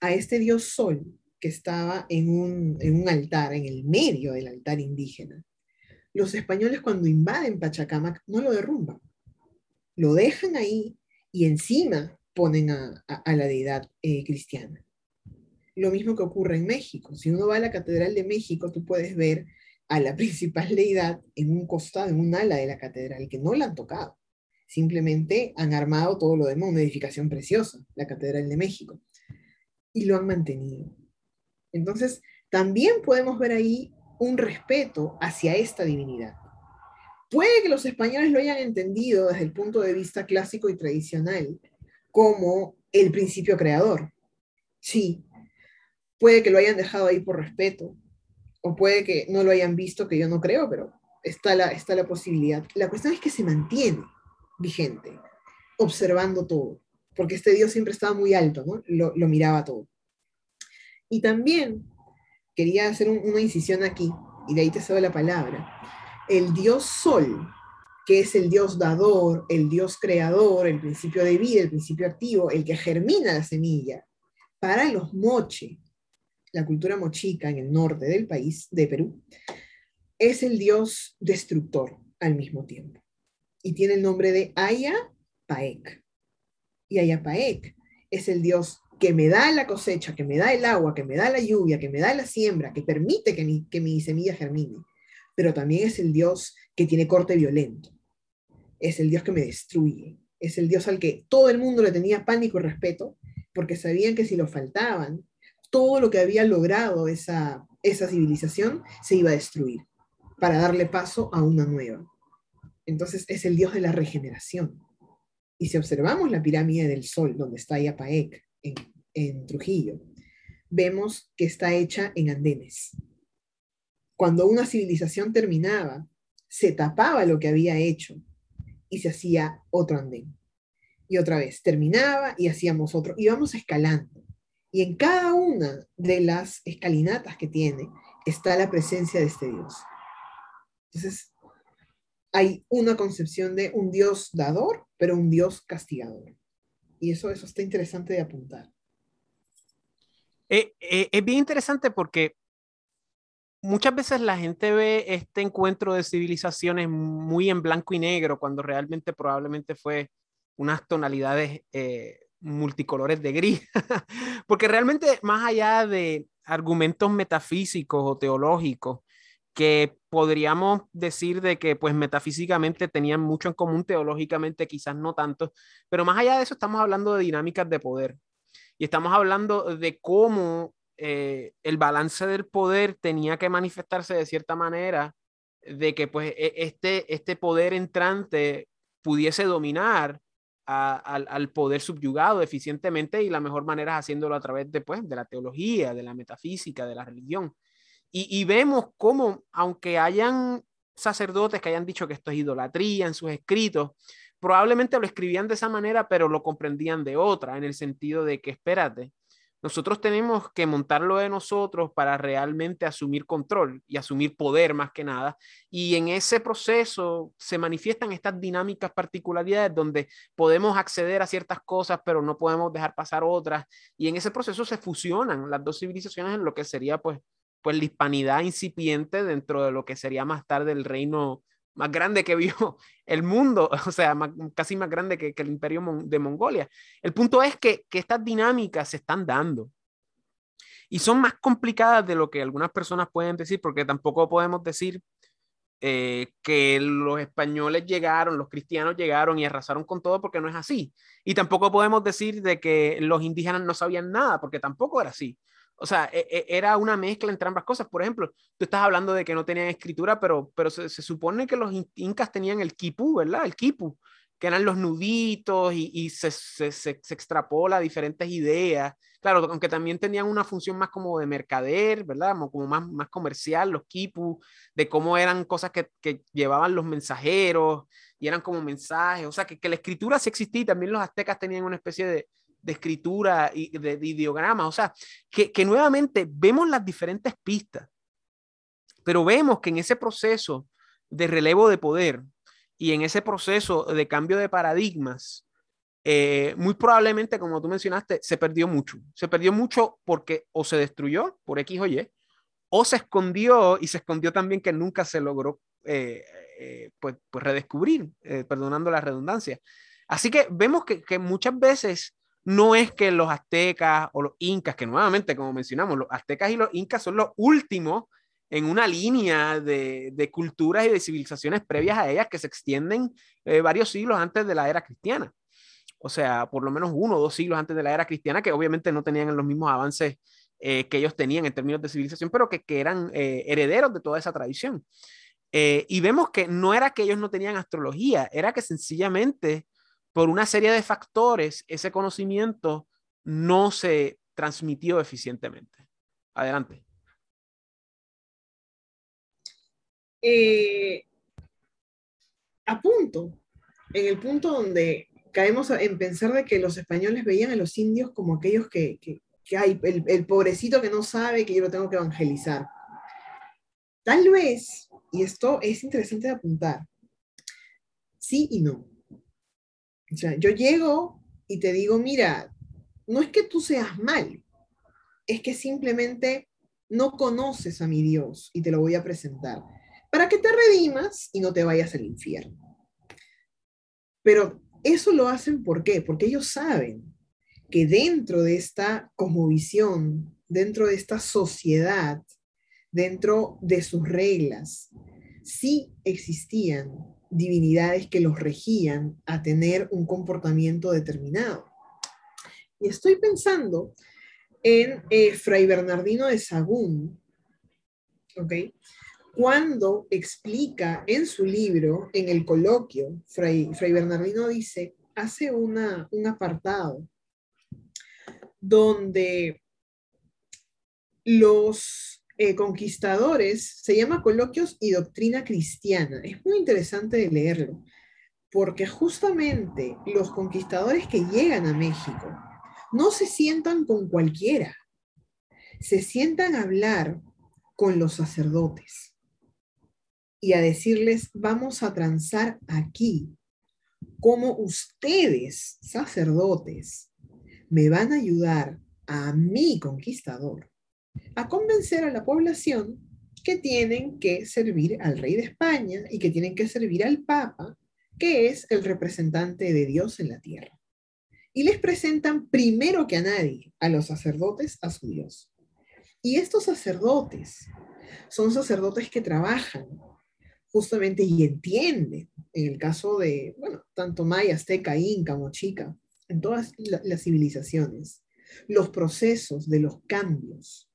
a este dios sol que estaba en un, en un altar, en el medio del altar indígena. Los españoles cuando invaden Pachacamac no lo derrumban, lo dejan ahí y encima ponen a, la deidad eh, cristiana. Lo mismo que ocurre en México. Si uno va a la Catedral de México, tú puedes ver a la principal deidad en un costado, en un ala de la catedral, que no la han tocado. Simplemente han armado todo lo demás, una edificación preciosa, la Catedral de México, y lo han mantenido. Entonces, también podemos ver ahí un respeto hacia esta divinidad. Puede que los españoles lo hayan entendido desde el punto de vista clásico y tradicional, como el principio creador. Sí, puede que lo hayan dejado ahí por respeto, o puede que no lo hayan visto, que yo no creo, pero está la, está la posibilidad. La cuestión es que se mantiene vigente, observando todo, porque este Dios siempre estaba muy alto, ¿no? Lo, miraba todo. Y también quería hacer una incisión aquí, y de ahí te cedo la palabra. El Dios Sol que es el Dios dador, el Dios creador, el principio de vida, el principio activo, el que germina la semilla. Para los moche, la cultura mochica en el norte del país, de Perú, es el Dios destructor al mismo tiempo. Y tiene el nombre de Aya Paek. Y Aya Paek es el Dios que me da la cosecha, que me da el agua, que me da la lluvia, que me da la siembra, que permite que mi, que mi semilla germine. Pero también es el Dios que tiene corte violento es el Dios que me destruye, es el Dios al que todo el mundo le tenía pánico y respeto, porque sabían que si lo faltaban, todo lo que había logrado esa, esa civilización se iba a destruir para darle paso a una nueva. Entonces es el Dios de la regeneración. Y si observamos la pirámide del Sol, donde está Yapaec, en, Trujillo, vemos que está hecha en andenes. Cuando una civilización terminaba, se tapaba lo que había hecho y se hacía otro andén. Y otra vez, terminaba y hacíamos otro. Íbamos escalando. Y en cada una de las escalinatas que tiene está la presencia de este Dios. Entonces, hay una concepción de un Dios dador, pero un Dios castigador. Y eso, eso está interesante de apuntar. Eh, eh, es bien interesante porque muchas veces la gente ve este encuentro de civilizaciones muy en blanco y negro, cuando realmente probablemente fue unas tonalidades eh, multicolores de gris, porque realmente más allá de argumentos metafísicos o teológicos, que podríamos decir de que pues metafísicamente tenían mucho en común, teológicamente quizás no tanto, pero más allá de eso estamos hablando de dinámicas de poder y estamos hablando de cómo eh, el balance del poder tenía que manifestarse de cierta manera, de que pues e, este, este poder entrante pudiese dominar al, poder subyugado eficientemente y la mejor manera es haciéndolo a través de, pues, de la teología, de la metafísica, de la religión. Y, vemos cómo, aunque hayan sacerdotes que hayan dicho que esto es idolatría en sus escritos, probablemente lo escribían de esa manera, pero lo comprendían de otra, en el sentido de que, espérate, nosotros tenemos que montarlo de nosotros para realmente asumir control y asumir poder más que nada. Y en ese proceso se manifiestan estas dinámicas particularidades donde podemos acceder a ciertas cosas, pero no podemos dejar pasar otras. Y en ese proceso se fusionan las dos civilizaciones en lo que sería pues, pues la hispanidad incipiente dentro de lo que sería más tarde el reino más grande que vio el mundo, o sea, casi más grande que, el imperio de Mongolia. El punto es que, estas dinámicas se están dando y son más complicadas de lo que algunas personas pueden decir, porque tampoco podemos decir eh, que los españoles llegaron, los cristianos llegaron y arrasaron con todo, porque no es así. Y tampoco podemos decir de que los indígenas no sabían nada, porque tampoco era así. O sea, e, e, era una mezcla entre ambas cosas. Por ejemplo, tú estás hablando de que no tenían escritura, pero, pero se, supone que los incas tenían el quipu, ¿verdad? El quipu, que eran los nuditos y, se, se, se, extrapola diferentes ideas. Claro, aunque también tenían una función más como de mercader, ¿verdad? Como, más, más comercial, los kipu, de cómo eran cosas que, que llevaban los mensajeros y eran como mensajes. O sea, que, que la escritura sí existía y también los aztecas tenían una especie de, de escritura y de, de. O sea, que, que nuevamente vemos las diferentes pistas, pero vemos que en ese proceso de relevo de poder, y en ese proceso de cambio de paradigmas, eh, muy probablemente, como tú mencionaste, se perdió mucho. Se perdió mucho porque o se destruyó por X o Y, o se escondió y se escondió también que nunca se logró eh, eh, pues, pues, redescubrir, perdonando la redundancia. Así que vemos que, que muchas veces no es que los aztecas o los incas, que nuevamente, como mencionamos, los aztecas y los incas son los últimos en una línea de, de, culturas y de civilizaciones previas a ellas que se extienden eh, varios siglos antes de la era cristiana. O sea, por lo menos uno o dos siglos antes de la era cristiana, que obviamente no tenían los mismos avances eh, que ellos tenían en términos de civilización, pero que, eran eh, herederos de toda esa tradición. y vemos que no era que ellos no tenían astrología, era que sencillamente por una serie de factores ese conocimiento no se transmitió eficientemente. Adelante. eh, a punto, en el punto donde caemos en pensar de que los españoles veían a los indios como aquellos que, hay, el, el, pobrecito que no sabe que yo lo tengo que evangelizar. Tal vez, y esto es interesante de apuntar, sí y no. O sea, yo llego y te digo, mira, no es que tú seas mal, es que simplemente no conoces a mi Dios y te lo voy a presentar para que te redimas y no te vayas al infierno. Pero eso lo hacen. Porque ellos saben que dentro de esta cosmovisión, dentro de esta sociedad, dentro de sus reglas, sí existían divinidades que los regían a tener un comportamiento determinado. Y estoy pensando en eh, Fray Bernardino de Sagún, ¿ok? cuando explica en su libro, en el coloquio, Fray, Bernardino dice, hace una, un apartado donde los eh, conquistadores, se llama Coloquios y Doctrina Cristiana. Es muy interesante de leerlo, porque justamente los conquistadores que llegan a México no se sientan con cualquiera, se sientan a hablar con los sacerdotes y a decirles, vamos a transar aquí, como ustedes, sacerdotes, me van a ayudar a mi conquistador a convencer a la población que tienen que servir al rey de España y que tienen que servir al Papa, que es el representante de Dios en la tierra. Y les presentan primero que a nadie, a los sacerdotes, a su Dios. Y estos sacerdotes son sacerdotes que trabajan justamente y entiende, en el caso de, bueno, tanto maya, azteca, inca, mochica, en todas las civilizaciones, los procesos de los cambios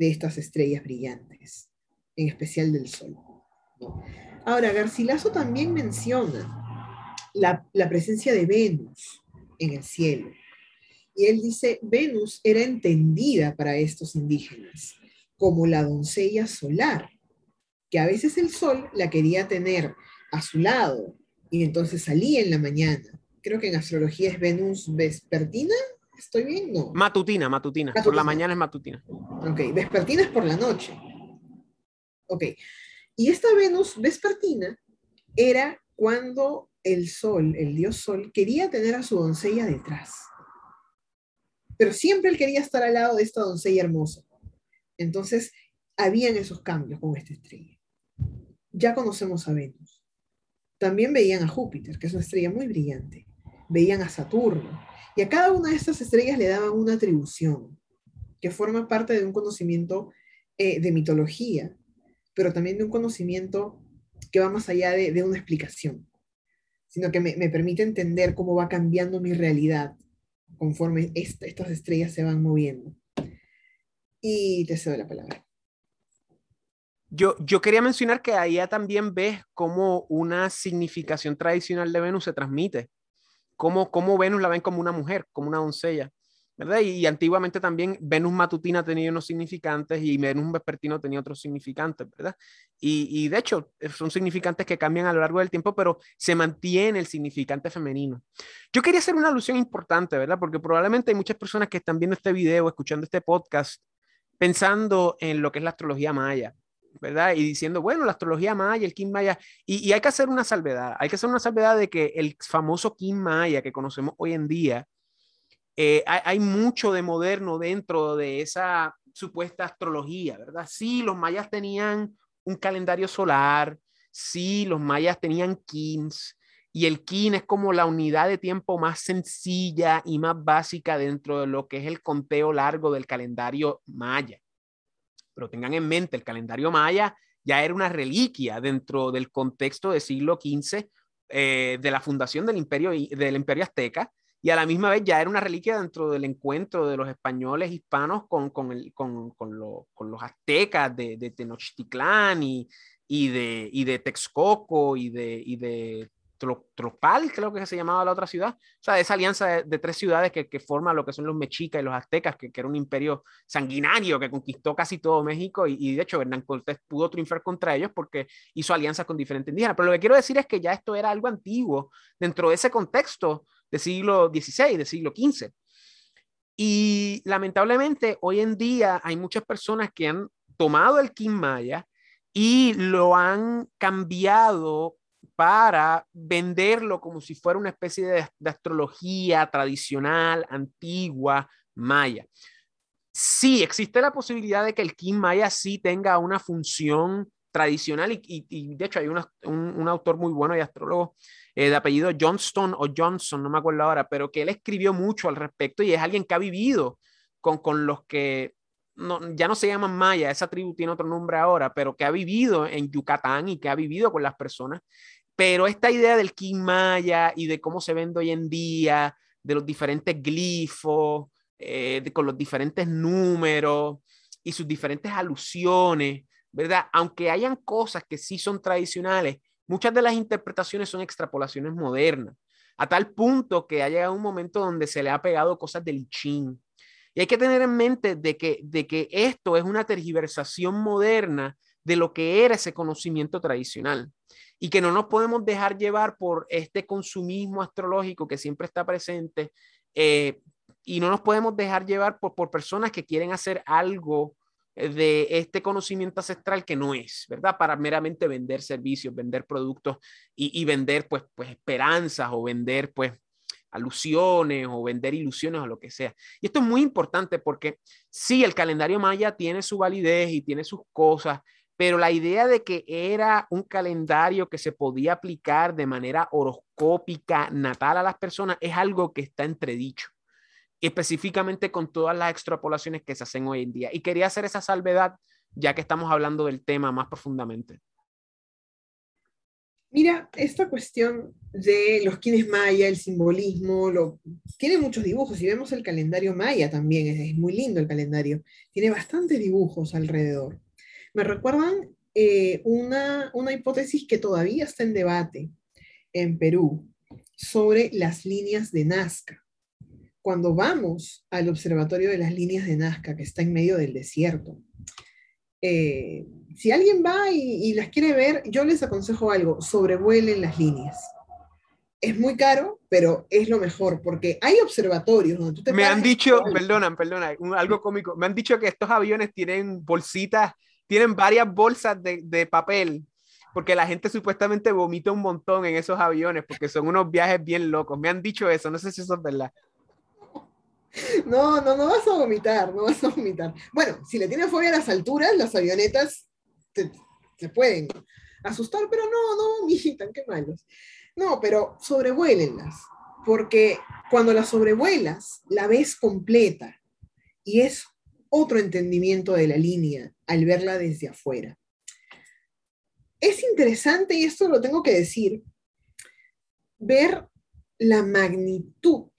de estas estrellas brillantes, en especial del Sol. Ahora, Garcilaso también menciona la, la presencia de Venus en el cielo. Y él dice, Venus era entendida para estos indígenas como la doncella solar, que a veces el sol la quería tener a su lado y entonces salía en la mañana. Creo que en astrología es Venus vespertina, ¿estoy bien? No. Matutina, matutina. Por la mañana es matutina. Ok, vespertina es por la noche. Ok. Y esta Venus vespertina era cuando el sol, el dios sol, quería tener a su doncella detrás. Pero siempre él quería estar al lado de esta doncella hermosa. Entonces, habían esos cambios con esta estrella ya conocemos a Venus. También veían a Júpiter, que es una estrella muy brillante. Veían a Saturno. Y a cada una de estas estrellas le daban una atribución, que forma parte de un conocimiento eh, de mitología, pero también de un conocimiento que va más allá de, una explicación, sino que me, permite entender cómo va cambiando mi realidad conforme estas estrellas se van moviendo. Y te cedo la palabra. Yo, yo quería mencionar que ahí también ves cómo una significación tradicional de Venus se transmite, cómo, cómo Venus la ven como una mujer, como una doncella. ¿verdad? Y, antiguamente también Venus matutina tenía unos significantes y Venus vespertino tenía otros significantes, ¿verdad? Y, y, de hecho eh, son significantes que cambian a lo largo del tiempo, pero se mantiene el significante femenino. Yo quería hacer una alusión importante, ¿verdad? Porque probablemente hay muchas personas que están viendo este video, escuchando este podcast, pensando en lo que es la astrología maya. Y diciendo, bueno, la astrología maya, el Kim Maya, y, y, hay que hacer una salvedad, hay que hacer una salvedad de que el famoso Kim Maya que conocemos hoy en día, eh, hay, mucho de moderno dentro de esa supuesta astrología, ¿verdad? Sí, los mayas tenían un calendario solar, sí, los mayas tenían kins, y el kin es como la unidad de tiempo más sencilla y más básica dentro de lo que es el conteo largo del calendario maya. Pero tengan en mente, el calendario maya ya era una reliquia dentro del contexto del siglo XV eh, de la fundación del imperio, del imperio azteca y a la misma vez ya era una reliquia dentro del encuentro de los españoles hispanos con, con, el, con, con, con los aztecas de, de Tenochtitlán y, y, de, y de Texcoco y de, y de Tropal, creo que se llamaba la otra ciudad. O sea, esa alianza de, tres ciudades que, que forma lo que son los mexicas y los aztecas, que, que, era un imperio sanguinario que conquistó casi todo México y, de hecho Hernán Cortés pudo triunfar contra ellos porque hizo alianzas con diferentes indígenas. Pero lo que quiero decir es que ya esto era algo antiguo dentro de ese contexto del siglo XVI, del siglo XV. Y lamentablemente hoy en día hay muchas personas que han tomado el Kim Maya y lo han cambiado para venderlo como si fuera una especie de, astrología tradicional, antigua, maya. Sí, existe la posibilidad de que el Kim Maya sí tenga una función tradicional y, de hecho hay un, un, autor muy bueno y astrólogo eh, de apellido Johnston o Johnson, no me acuerdo ahora, pero que él escribió mucho al respecto y es alguien que ha vivido con, con los que no, ya no se llaman maya, esa tribu tiene otro nombre ahora, pero que ha vivido en Yucatán y que ha vivido con las personas. Pero esta idea del King Maya y de cómo se vende hoy en día, de los diferentes glifos, eh, de, con los diferentes números y sus diferentes alusiones, ¿verdad? Aunque hayan cosas que sí son tradicionales, muchas de las interpretaciones son extrapolaciones modernas, a tal punto que ha llegado un momento donde se le ha pegado cosas del Ching. Y hay que tener en mente de que, de que esto es una tergiversación moderna de lo que era ese conocimiento tradicional y que no nos podemos dejar llevar por este consumismo astrológico que siempre está presente eh, y no nos podemos dejar llevar por, por personas que quieren hacer algo de este conocimiento ancestral que no es, ¿verdad? Para meramente vender servicios, vender productos y, y, vender pues, pues esperanzas o vender pues alusiones o vender ilusiones o lo que sea. Y esto es muy importante porque sí, el calendario maya tiene su validez y tiene sus cosas, pero la idea de que era un calendario que se podía aplicar de manera horoscópica, natal a las personas, es algo que está entredicho específicamente con todas las extrapolaciones que se hacen hoy en día. Y quería hacer esa salvedad ya que estamos hablando del tema más profundamente. Mira, esta cuestión de los quienes maya, el simbolismo, lo, tiene muchos dibujos y vemos el calendario maya también, es, es muy lindo el calendario, tiene bastantes dibujos alrededor. Me recuerdan eh, una, una hipótesis que todavía está en debate en Perú sobre las líneas de Nazca cuando vamos al observatorio de las líneas de Nazca, que está en medio del desierto, eh, si alguien va y, las quiere ver, yo les aconsejo algo, sobrevuelen las líneas. Es muy caro, pero es lo mejor, porque hay observatorios donde tú te Me han dicho, perdona, perdona, algo cómico, me han dicho que estos aviones tienen bolsitas, tienen varias bolsas de, de papel porque la gente supuestamente vomita un montón en esos aviones porque son unos viajes bien locos. Me han dicho eso, no sé si eso es verdad. No, no, no vas a vomitar, no vas a vomitar. Bueno, si le tienes fobia a las alturas, las avionetas te, pueden asustar, pero no, no vomitan, qué malos. No, pero sobrevuélenlas, porque cuando las sobrevuelas, la ves completa y es otro entendimiento de la línea al verla desde afuera. Es interesante, y esto lo tengo que decir, ver la magnitud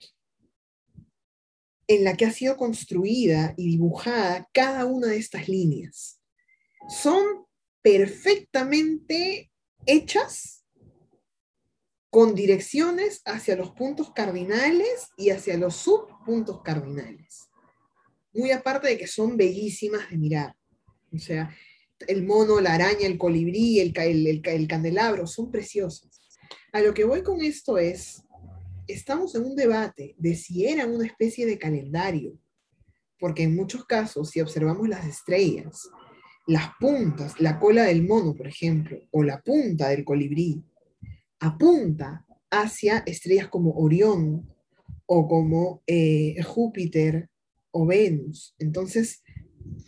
en la que ha sido construida y dibujada cada una de estas líneas. Son perfectamente hechas con direcciones hacia los puntos cardinales y hacia los subpuntos cardinales. Muy aparte de que son bellísimas de mirar. O sea, el mono, la araña, el colibrí, el, el, el candelabro, son preciosas. A lo que voy con esto es, estamos en un debate de si eran una especie de calendario, porque en muchos casos, si observamos las estrellas, las puntas, la cola del mono, por ejemplo, o la punta del colibrí, apunta hacia estrellas como Orión o como eh, Júpiter o Venus. Entonces,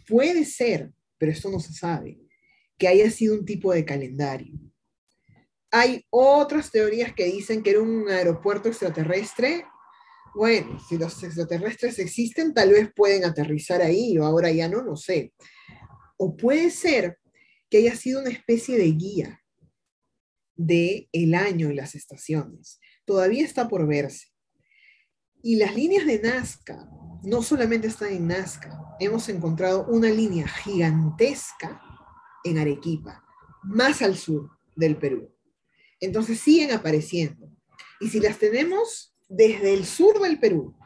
puede ser, pero esto no se sabe, que haya sido un tipo de calendario. Hay otras teorías que dicen que era un aeropuerto extraterrestre. Bueno, si los extraterrestres existen, tal vez pueden aterrizar ahí, o ahora ya no, no sé. O puede ser que haya sido una especie de guía de el año y las estaciones. Todavía está por verse. Y las líneas de Nazca no solamente están en Nazca, hemos encontrado una línea gigantesca en Arequipa, más al sur del Perú. Entonces siguen apareciendo. Y si las tenemos desde el sur del Perú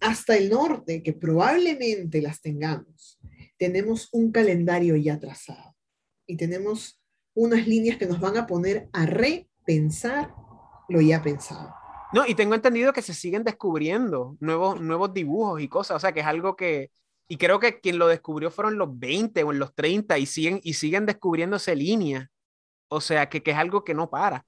hasta el norte, que probablemente las tengamos, tenemos un calendario ya trazado y tenemos unas líneas que nos van a poner a repensar lo ya pensado. No, y tengo entendido que se siguen descubriendo nuevos, nuevos dibujos y cosas, o sea, que es algo que, y creo que quien lo descubrió fueron los 20 o en los 30 y siguen, y siguen descubriéndose líneas o sea, que, que es algo que no para.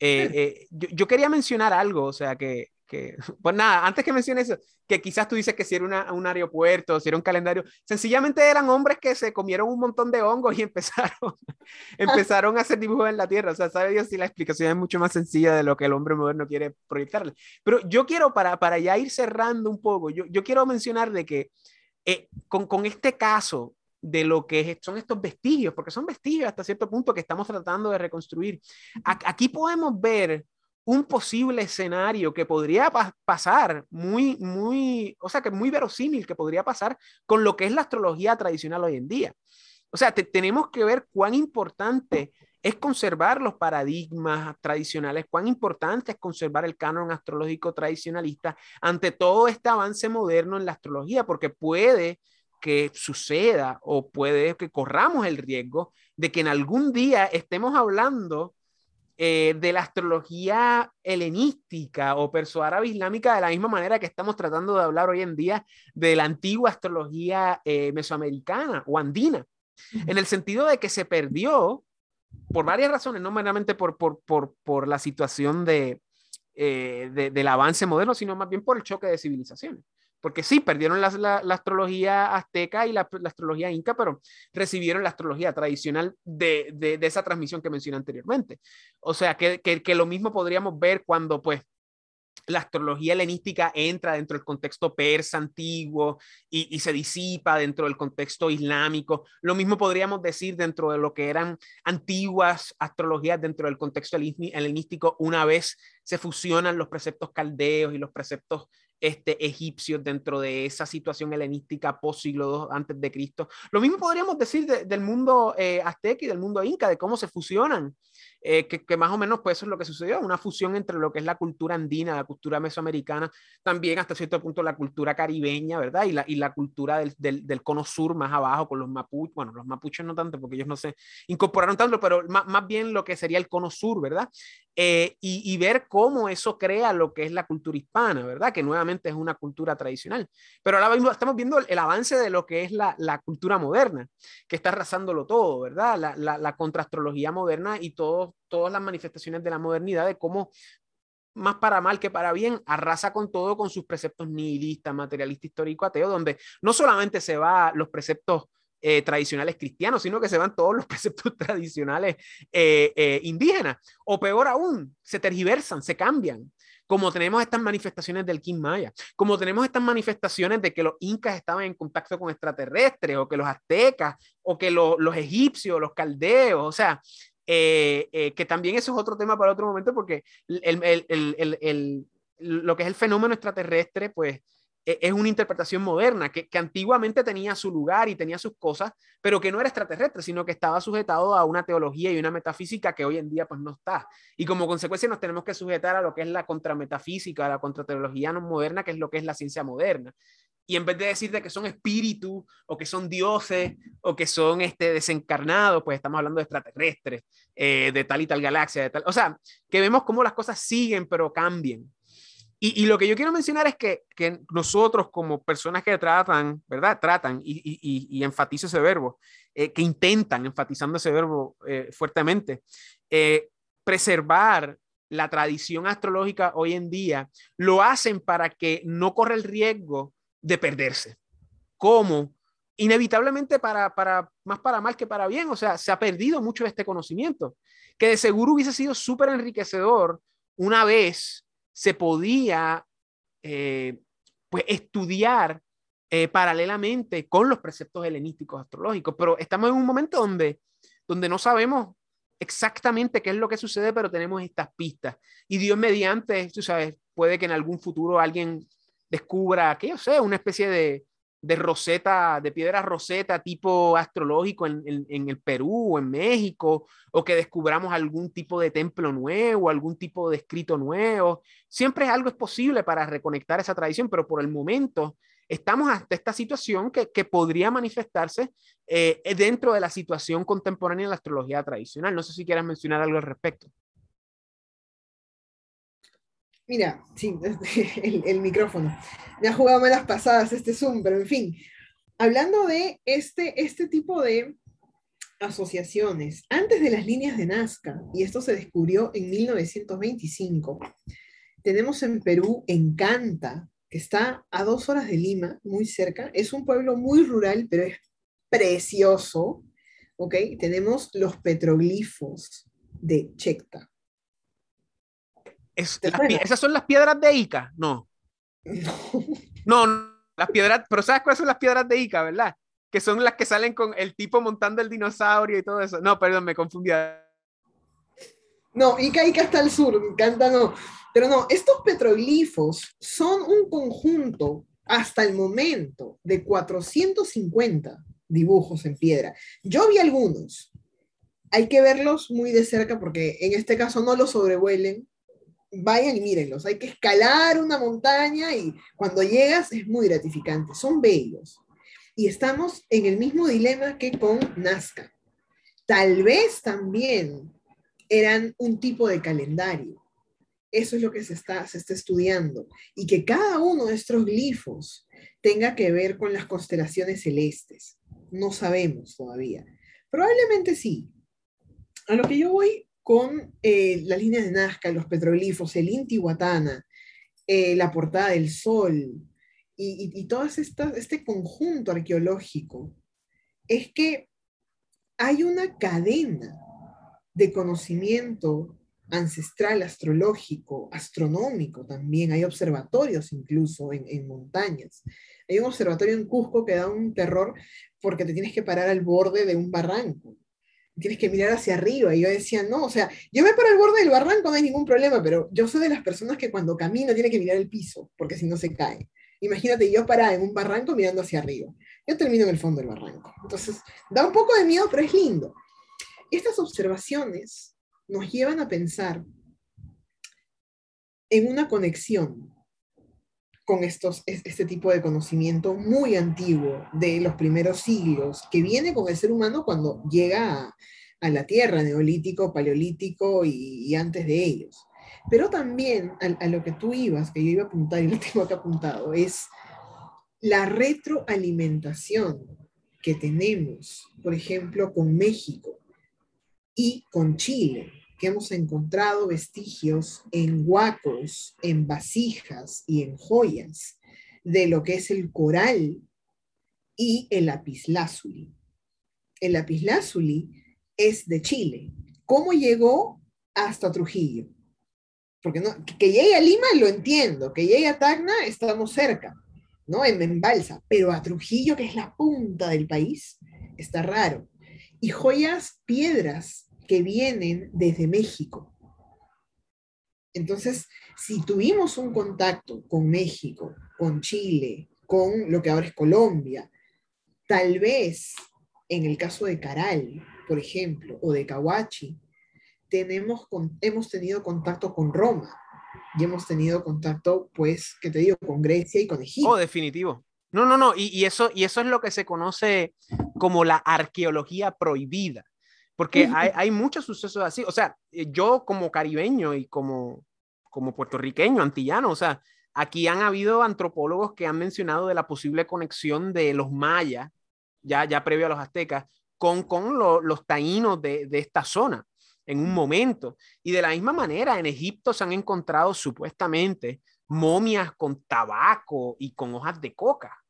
Eh, eh, yo, yo, quería mencionar algo, o sea, que, que, pues nada, antes que mencione eso, que quizás tú dices que si era una, un aeropuerto, si era un calendario, sencillamente eran hombres que se comieron un montón de hongos y empezaron, empezaron a hacer dibujos en la Tierra. O sea, sabe Dios si la explicación es mucho más sencilla de lo que el hombre moderno quiere proyectarle. Pero yo quiero, para, para ya ir cerrando un poco, yo, yo quiero mencionar de que eh, con, con este caso de lo que son estos vestigios, porque son vestigios hasta cierto punto que estamos tratando de reconstruir. Aquí podemos ver un posible escenario que podría pasar muy, muy, o sea, que muy verosímil que podría pasar con lo que es la astrología tradicional hoy en día. O sea, tenemos que ver cuán importante es conservar los paradigmas tradicionales, cuán importante es conservar el canon astrológico tradicionalista ante todo este avance moderno en la astrología, porque puede que suceda o puede que corramos el riesgo de que en algún día estemos hablando eh, de la astrología helenística o perso-árabe islámica de la misma manera que estamos tratando de hablar hoy en día de la antigua astrología eh, mesoamericana o andina, en el sentido de que se perdió por varias razones, no meramente por, por, por, por la situación de, eh, de, del avance moderno, sino más bien por el choque de civilizaciones porque sí, perdieron la, astrología azteca y la, astrología inca, pero recibieron la astrología tradicional de, esa transmisión que mencioné anteriormente. O sea, que, lo mismo podríamos ver cuando pues la astrología helenística entra dentro del contexto persa antiguo y, y, se disipa dentro del contexto islámico. Lo mismo podríamos decir dentro de lo que eran antiguas astrologías dentro del contexto helenístico una vez se fusionan los preceptos caldeos y los preceptos este, egipcios dentro de esa situación helenística post siglo II antes de Cristo. Lo mismo podríamos decir de, del mundo eh, azteca y del mundo inca, de cómo se fusionan eh, que, que, más o menos pues eso es lo que sucedió, una fusión entre lo que es la cultura andina, la cultura mesoamericana, también hasta cierto punto la cultura caribeña, ¿verdad? Y la, y la cultura del, del, del cono sur más abajo con los mapuches, bueno, los mapuches no tanto porque ellos no se incorporaron tanto, pero más, más bien lo que sería el cono sur, ¿verdad? Eh, y, y, ver cómo eso crea lo que es la cultura hispana, ¿verdad? Que nuevamente es una cultura tradicional. Pero ahora mismo estamos viendo el, el avance de lo que es la, la, cultura moderna, que está arrasándolo todo, ¿verdad? La, la, la contraastrología moderna y todo, todas las manifestaciones de la modernidad, de cómo más para mal que para bien, arrasa con todo con sus preceptos nihilistas, materialista, histórico, ateo, donde no solamente se va los preceptos eh, tradicionales cristianos, sino que se van todos los preceptos tradicionales eh, eh, indígenas. O peor aún, se tergiversan, se cambian. Como tenemos estas manifestaciones del Maya, como tenemos estas manifestaciones de que los incas estaban en contacto con extraterrestres, o que los aztecas, o que lo, los egipcios, los caldeos, o sea, eh, eh, que también eso es otro tema para otro momento, porque el, el, el, lo que es el fenómeno extraterrestre, pues e, es una interpretación moderna, que, que, antiguamente tenía su lugar y tenía sus cosas, pero que no era extraterrestre, sino que estaba sujetado a una teología y una metafísica que hoy en día pues no está. Y como consecuencia nos tenemos que sujetar a lo que es la contrametafísica, a la contrateología no moderna, que es lo que es la ciencia moderna. Y en vez de decirte que son espíritus o que son dioses o que son este, desencarnados, pues estamos hablando de extraterrestres, eh, de tal y tal galaxia, de tal. O sea, que vemos cómo las cosas siguen pero cambian. Y, lo que yo quiero mencionar es que, que, nosotros como personas que tratan, ¿verdad? Tratan, y, y, y enfatizo ese verbo, eh, que intentan, enfatizando ese verbo eh, fuertemente, eh, preservar la tradición astrológica hoy en día, lo hacen para que no corra el riesgo de perderse. ¿Cómo? Inevitablemente para, para, más para mal que para bien, o sea, se ha perdido mucho de este conocimiento, que de seguro hubiese sido súper enriquecedor una vez se podía eh, pues, estudiar eh, paralelamente con los preceptos helenísticos astrológicos, pero estamos en un momento donde, donde no sabemos exactamente qué es lo que sucede, pero tenemos estas pistas. Y Dios mediante, tú sabes, puede que en algún futuro alguien descubra, que yo sé, una especie de, de roseta, de piedra roseta tipo astrológico en, en, el Perú o en México, o que descubramos algún tipo de templo nuevo, algún tipo de escrito nuevo. Siempre algo es posible para reconectar esa tradición, pero por el momento estamos ante esta situación que, que podría manifestarse eh, dentro de la situación contemporánea de la astrología tradicional. No sé si quieres mencionar algo al respecto. Mira, sí, el, micrófono. Me ha jugado malas pasadas este Zoom, pero en fin. Hablando de este, este tipo de asociaciones, antes de las líneas de Nazca, y esto se descubrió en 1925, tenemos en Perú Encanta, que está a dos horas de Lima, muy cerca. Es un pueblo muy rural, pero es precioso. ¿Ok? Tenemos los petroglifos de Checta esas son las piedras de Ica, no. No. no. las piedras, pero ¿sabes cuáles son las piedras de Ica, verdad? Que son las que salen con el tipo montando el dinosaurio y todo eso. No, perdón, me confundí. No, Ica, Ica está al sur, me encanta, no. Pero no, estos petroglifos son un conjunto hasta el momento de 450 dibujos en piedra. Yo vi algunos. Hay que verlos muy de cerca porque en este caso no los sobrevuelen, vayan y mírenlos. Hay que escalar una montaña y cuando llegas es muy gratificante. Son bellos. Y estamos en el mismo dilema que con Nazca. Tal vez también eran un tipo de calendario. Eso es lo que se está, se está estudiando. Y que cada uno de estos glifos tenga que ver con las constelaciones celestes. No sabemos todavía. Probablemente sí. A lo que yo voy con eh, las líneas de Nazca, los petroglifos, el Intihuatana, eh, la portada del Sol y, y, todo este conjunto arqueológico, es que hay una cadena de conocimiento ancestral, astrológico, astronómico también. Hay observatorios incluso en, en, montañas. Hay un observatorio en Cusco que da un terror porque te tienes que parar al borde de un barranco tienes que mirar hacia arriba. Y yo decía, no, o sea, yo me paro al borde del barranco, no hay ningún problema, pero yo soy de las personas que cuando camino tiene que mirar el piso, porque si no se cae. Imagínate yo parada en un barranco mirando hacia arriba. Yo termino en el fondo del barranco. Entonces, da un poco de miedo, pero es lindo. Estas observaciones nos llevan a pensar en una conexión con estos, este tipo de conocimiento muy antiguo de los primeros siglos, que viene con el ser humano cuando llega a, la Tierra, neolítico, paleolítico y, antes de ellos. Pero también a, lo que tú ibas, que yo iba a apuntar y lo tengo acá apuntado, es la retroalimentación que tenemos, por ejemplo, con México y con Chile hemos encontrado vestigios en huacos, en vasijas y en joyas de lo que es el coral y el lapislázuli. El lapislázuli es de Chile. ¿Cómo llegó hasta Trujillo? Porque no, que llegue a Lima lo entiendo, que llegue a Tacna estamos cerca, ¿no? En, en Balsa, pero a Trujillo, que es la punta del país, está raro. Y joyas, piedras que vienen desde México. Entonces, si tuvimos un contacto con México con Chile, con lo que ahora es Colombia. Tal vez en el caso de Caral, por ejemplo, o de Cahuachi, tenemos hemos tenido contacto con Roma y hemos tenido contacto, pues, que te digo, con Grecia y con Egipto. Oh, definitivo. No, no, no, y, eso, y eso es lo que se conoce como la arqueología prohibida, porque hay, hay muchos sucesos así. O sea, yo como caribeño y como, como puertorriqueño, antillano, o sea, aquí han habido antropólogos que han mencionado de la posible conexión de los mayas, ya, ya previo a los aztecas, con, con los taínos de, de esta zona en un momento. Y de la misma manera, en Egipto se han encontrado supuestamente momias con tabaco y con hojas de coca.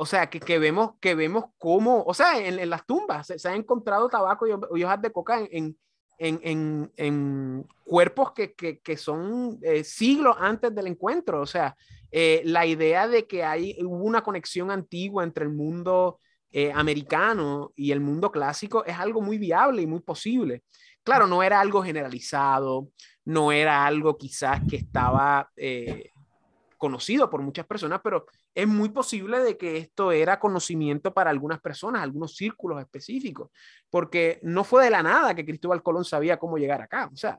O sea, que, que vemos, que vemos cómo, o sea, en, en las tumbas se, se, ha encontrado tabaco y, y hojas de coca en, en, en, cuerpos que, que, que son eh, siglos antes del encuentro. O sea, eh, la idea de que hay, una conexión antigua entre el mundo eh, americano y el mundo clásico es algo muy viable y muy posible. Claro, no era algo generalizado, no era algo quizás que estaba eh, conocido por muchas personas, pero es muy posible de que esto era conocimiento para algunas personas, algunos círculos específicos, porque no fue de la nada que Cristóbal Colón sabía cómo llegar acá. O sea,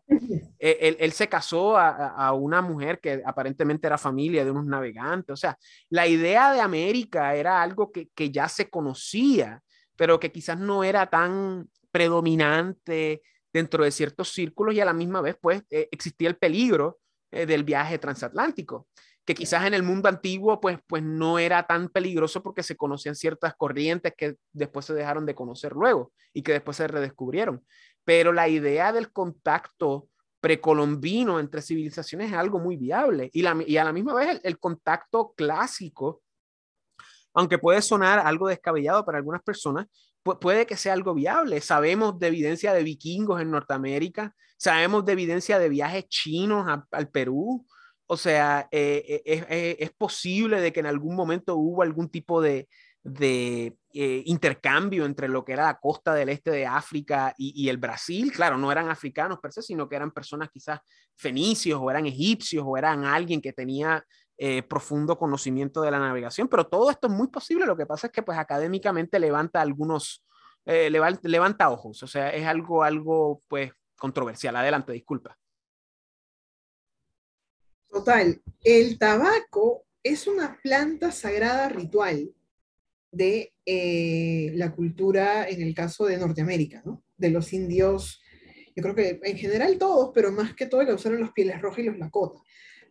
e, él, él se casó a, a, una mujer que aparentemente era familia de unos navegantes. O sea, la idea de América era algo que, que ya se conocía, pero que quizás no era tan predominante dentro de ciertos círculos y a la misma vez pues eh, existía el peligro eh, del viaje transatlántico, que quizás en el mundo antiguo pues, pues no era tan peligroso porque se conocían ciertas corrientes que después se dejaron de conocer luego y que después se redescubrieron. Pero la idea del contacto precolombino entre civilizaciones es algo muy viable y, a la misma vez el contacto clásico aunque puede sonar algo descabellado para algunas personas, puede que sea algo viable. Sabemos de evidencia de vikingos en Norteamérica, sabemos de evidencia de viajes chinos al Perú. O sea, eh, eh, es, posible de que en algún momento hubo algún tipo de, eh, intercambio entre lo que era la costa del este de África y, el Brasil. Claro, no eran africanos per se, sino que eran personas quizás fenicios o eran egipcios o eran alguien que tenía eh, profundo conocimiento de la navegación, pero todo esto es muy posible. Lo que pasa es que pues académicamente levanta algunos, eh, levanta, levanta, ojos, o sea, es algo, algo pues controversial. Adelante, disculpa. Total, el tabaco es una planta sagrada ritual de eh, la cultura, en el caso de Norteamérica, ¿no? de los indios, yo creo que en general todos, pero más que todo la usaron los pieles rojas y los lakota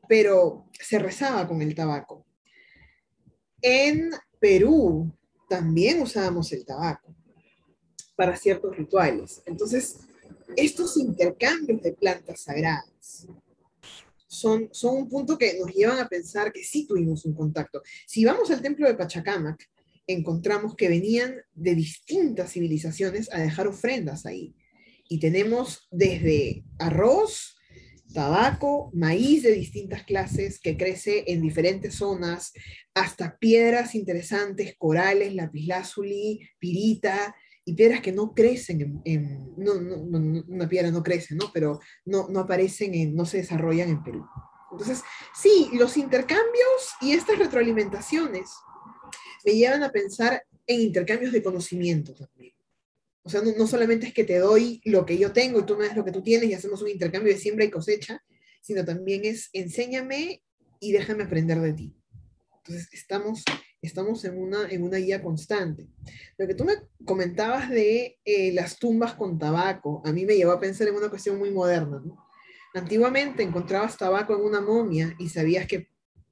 pero se rezaba con el tabaco. En Perú también usábamos el tabaco para ciertos rituales. Entonces, estos intercambios de plantas sagradas son, son un punto que nos llevan a pensar que sí tuvimos un contacto. Si vamos al templo de Pachacamac, encontramos que venían de distintas civilizaciones a dejar ofrendas ahí. Y tenemos desde arroz, tabaco, maíz de distintas clases que crece en diferentes zonas, hasta piedras interesantes, corales, lapislázuli, pirita, y piedras que no crecen en, no, no, una piedra no crece, ¿no? Pero no, no aparecen, en, no se desarrollan en Perú. Entonces, sí, los intercambios y estas retroalimentaciones me llevan a pensar en intercambios de conocimiento también. O sea, no, solamente es que te doy lo que yo tengo y tú me das lo que tú tienes y hacemos un intercambio de siembra y cosecha, sino también es enséñame y déjame aprender de ti. Entonces, estamos, estamos en, una, en una guía constante. Lo que tú me comentabas de eh, las tumbas con tabaco, a mí me llevó a pensar en una cuestión muy moderna. ¿no? Antiguamente encontrabas tabaco en una momia y sabías que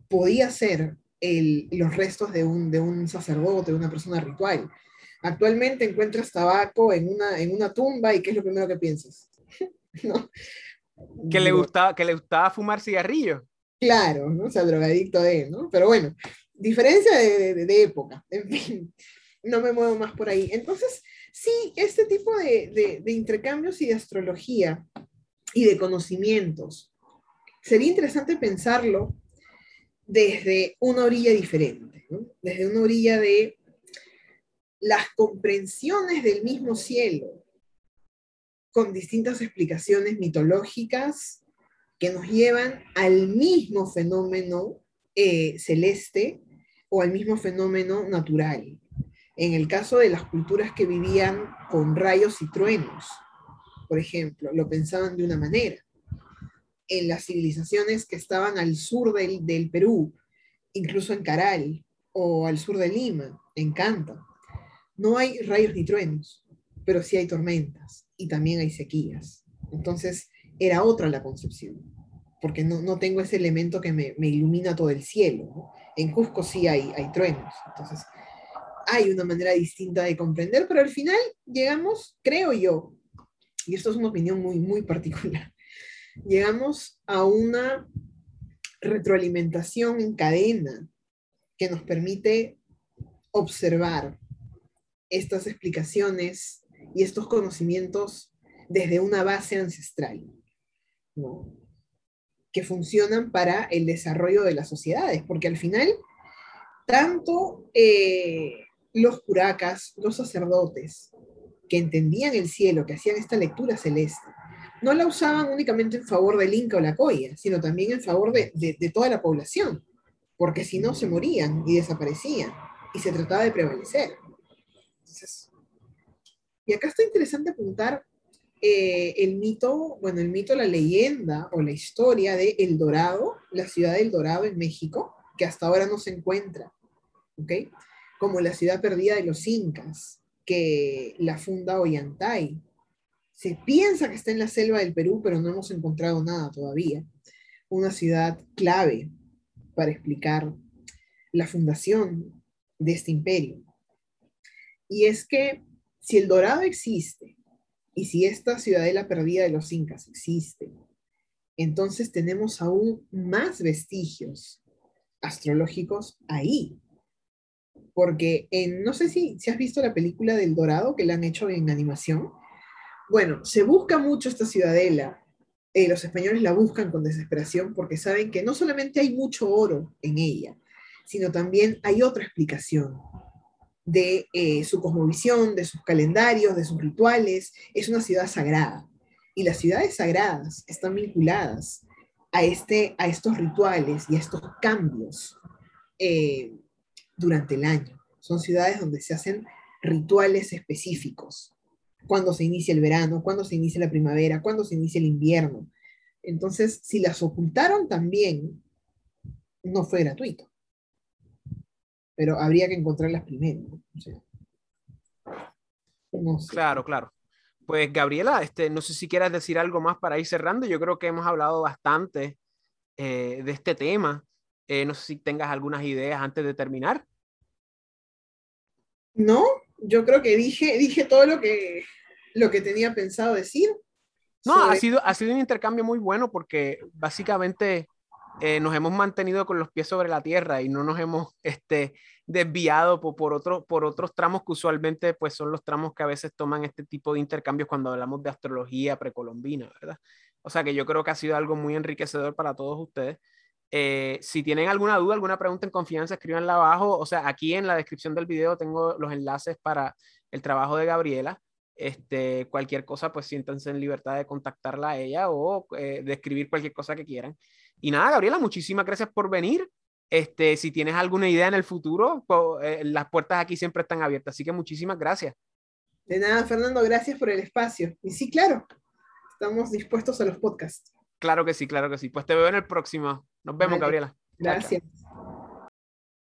podía ser el, los restos de un, de un sacerdote, de una persona ritual. Actualmente encuentras tabaco en una, en una tumba y ¿qué es lo primero que piensas? ¿No? Que le, gustaba, que le gustaba fumar cigarrillos. Claro, ¿no? o sea, drogadicto de, ¿no? Pero bueno, diferencia de, de, época, en fin, no me muevo más por ahí. Entonces, sí, este tipo de, de intercambios y de astrología y de conocimientos, sería interesante pensarlo desde una orilla diferente, desde una orilla de las comprensiones del mismo cielo con distintas explicaciones mitológicas que nos llevan al mismo fenómeno eh, celeste o al mismo fenómeno natural. En el caso de las culturas que vivían con rayos y truenos, por ejemplo, lo pensaban de una manera. En las civilizaciones que estaban al sur del, Perú, incluso en Caral o al sur de Lima, en Canta, no hay rayos ni truenos, pero sí hay tormentas y también hay sequías. Entonces, era otra la concepción, porque no, no tengo ese elemento que me ilumina todo el cielo. En Cusco sí hay, hay truenos, entonces hay una manera distinta de comprender, pero al final llegamos, creo yo, y esto es una opinión muy, muy particular, llegamos a una retroalimentación en cadena que nos permite observar estas explicaciones y estos conocimientos desde una base ancestral, que funcionan para el desarrollo de las sociedades, porque al final, tanto eh, los curacas, los sacerdotes, que entendían el cielo, que hacían esta lectura celeste, no la usaban únicamente en favor del Inca o la Coya, sino también en favor de, toda la población, porque si no se morían y desaparecían, y se trataba de prevalecer. y acá está interesante apuntar eh, el mito, bueno, el mito, la leyenda o la historia de El Dorado, la ciudad del Dorado en México, que hasta ahora no se encuentra, ¿ok? Como la ciudad perdida de los incas, que la funda Ollantay. Se piensa que está en la selva del Perú, pero no hemos encontrado nada todavía. Una ciudad clave para explicar la fundación de este imperio. Y es que si el Dorado existe y si esta ciudadela perdida de los incas existe, entonces tenemos aún más vestigios astrológicos ahí. Porque en, no sé si, si has visto la película del Dorado que la han hecho en animación. Bueno, se busca mucho esta ciudadela. Eh, los españoles la buscan con desesperación porque saben que no solamente hay mucho oro en ella, sino también hay otra explicación de eh, su cosmovisión, de sus calendarios, de sus rituales. Es una ciudad sagrada. Y las ciudades sagradas están vinculadas a, este, a estos rituales y a estos cambios eh, durante el año. Son ciudades donde se hacen rituales específicos. Cuando se inicia el verano, cuando se inicia la primavera, cuando se inicia el invierno. Entonces, si las ocultaron también, no fue gratuito pero habría que encontrarlas primero. Claro, claro. Pues Gabriela, este, no sé si quieras decir algo más para ir cerrando. Yo creo que hemos hablado bastante eh, de este tema. Eh, no sé si tengas algunas ideas antes de terminar. No, yo creo que dije, dije todo lo que, lo que tenía pensado decir. No, ha, sido, ha sido un intercambio muy bueno porque básicamente eh, nos hemos mantenido con los pies sobre la tierra y no nos hemos este, desviado por, por, por otros tramos que usualmente pues, son los tramos que a veces toman este tipo de intercambios cuando hablamos de astrología precolombina, ¿verdad? O sea que yo creo que ha sido algo muy enriquecedor para todos ustedes. Eh, si tienen alguna duda, alguna pregunta en confianza, escríbanla abajo. O sea, aquí en la descripción del video tengo los enlaces para el trabajo de Gabriela. Este, cualquier cosa, pues siéntanse en libertad de contactarla a ella o eh, de escribir cualquier cosa que quieran. Y nada, Gabriela, muchísimas gracias por venir. Este, si tienes alguna idea en el futuro, eh, las puertas aquí siempre están abiertas. Así que muchísimas gracias. De nada, Fernando, gracias por el espacio. Y sí, claro, estamos dispuestos a los podcasts. Claro que sí, claro que sí. Pues te veo en el próximo. Nos vemos, Gabriela. Gracias.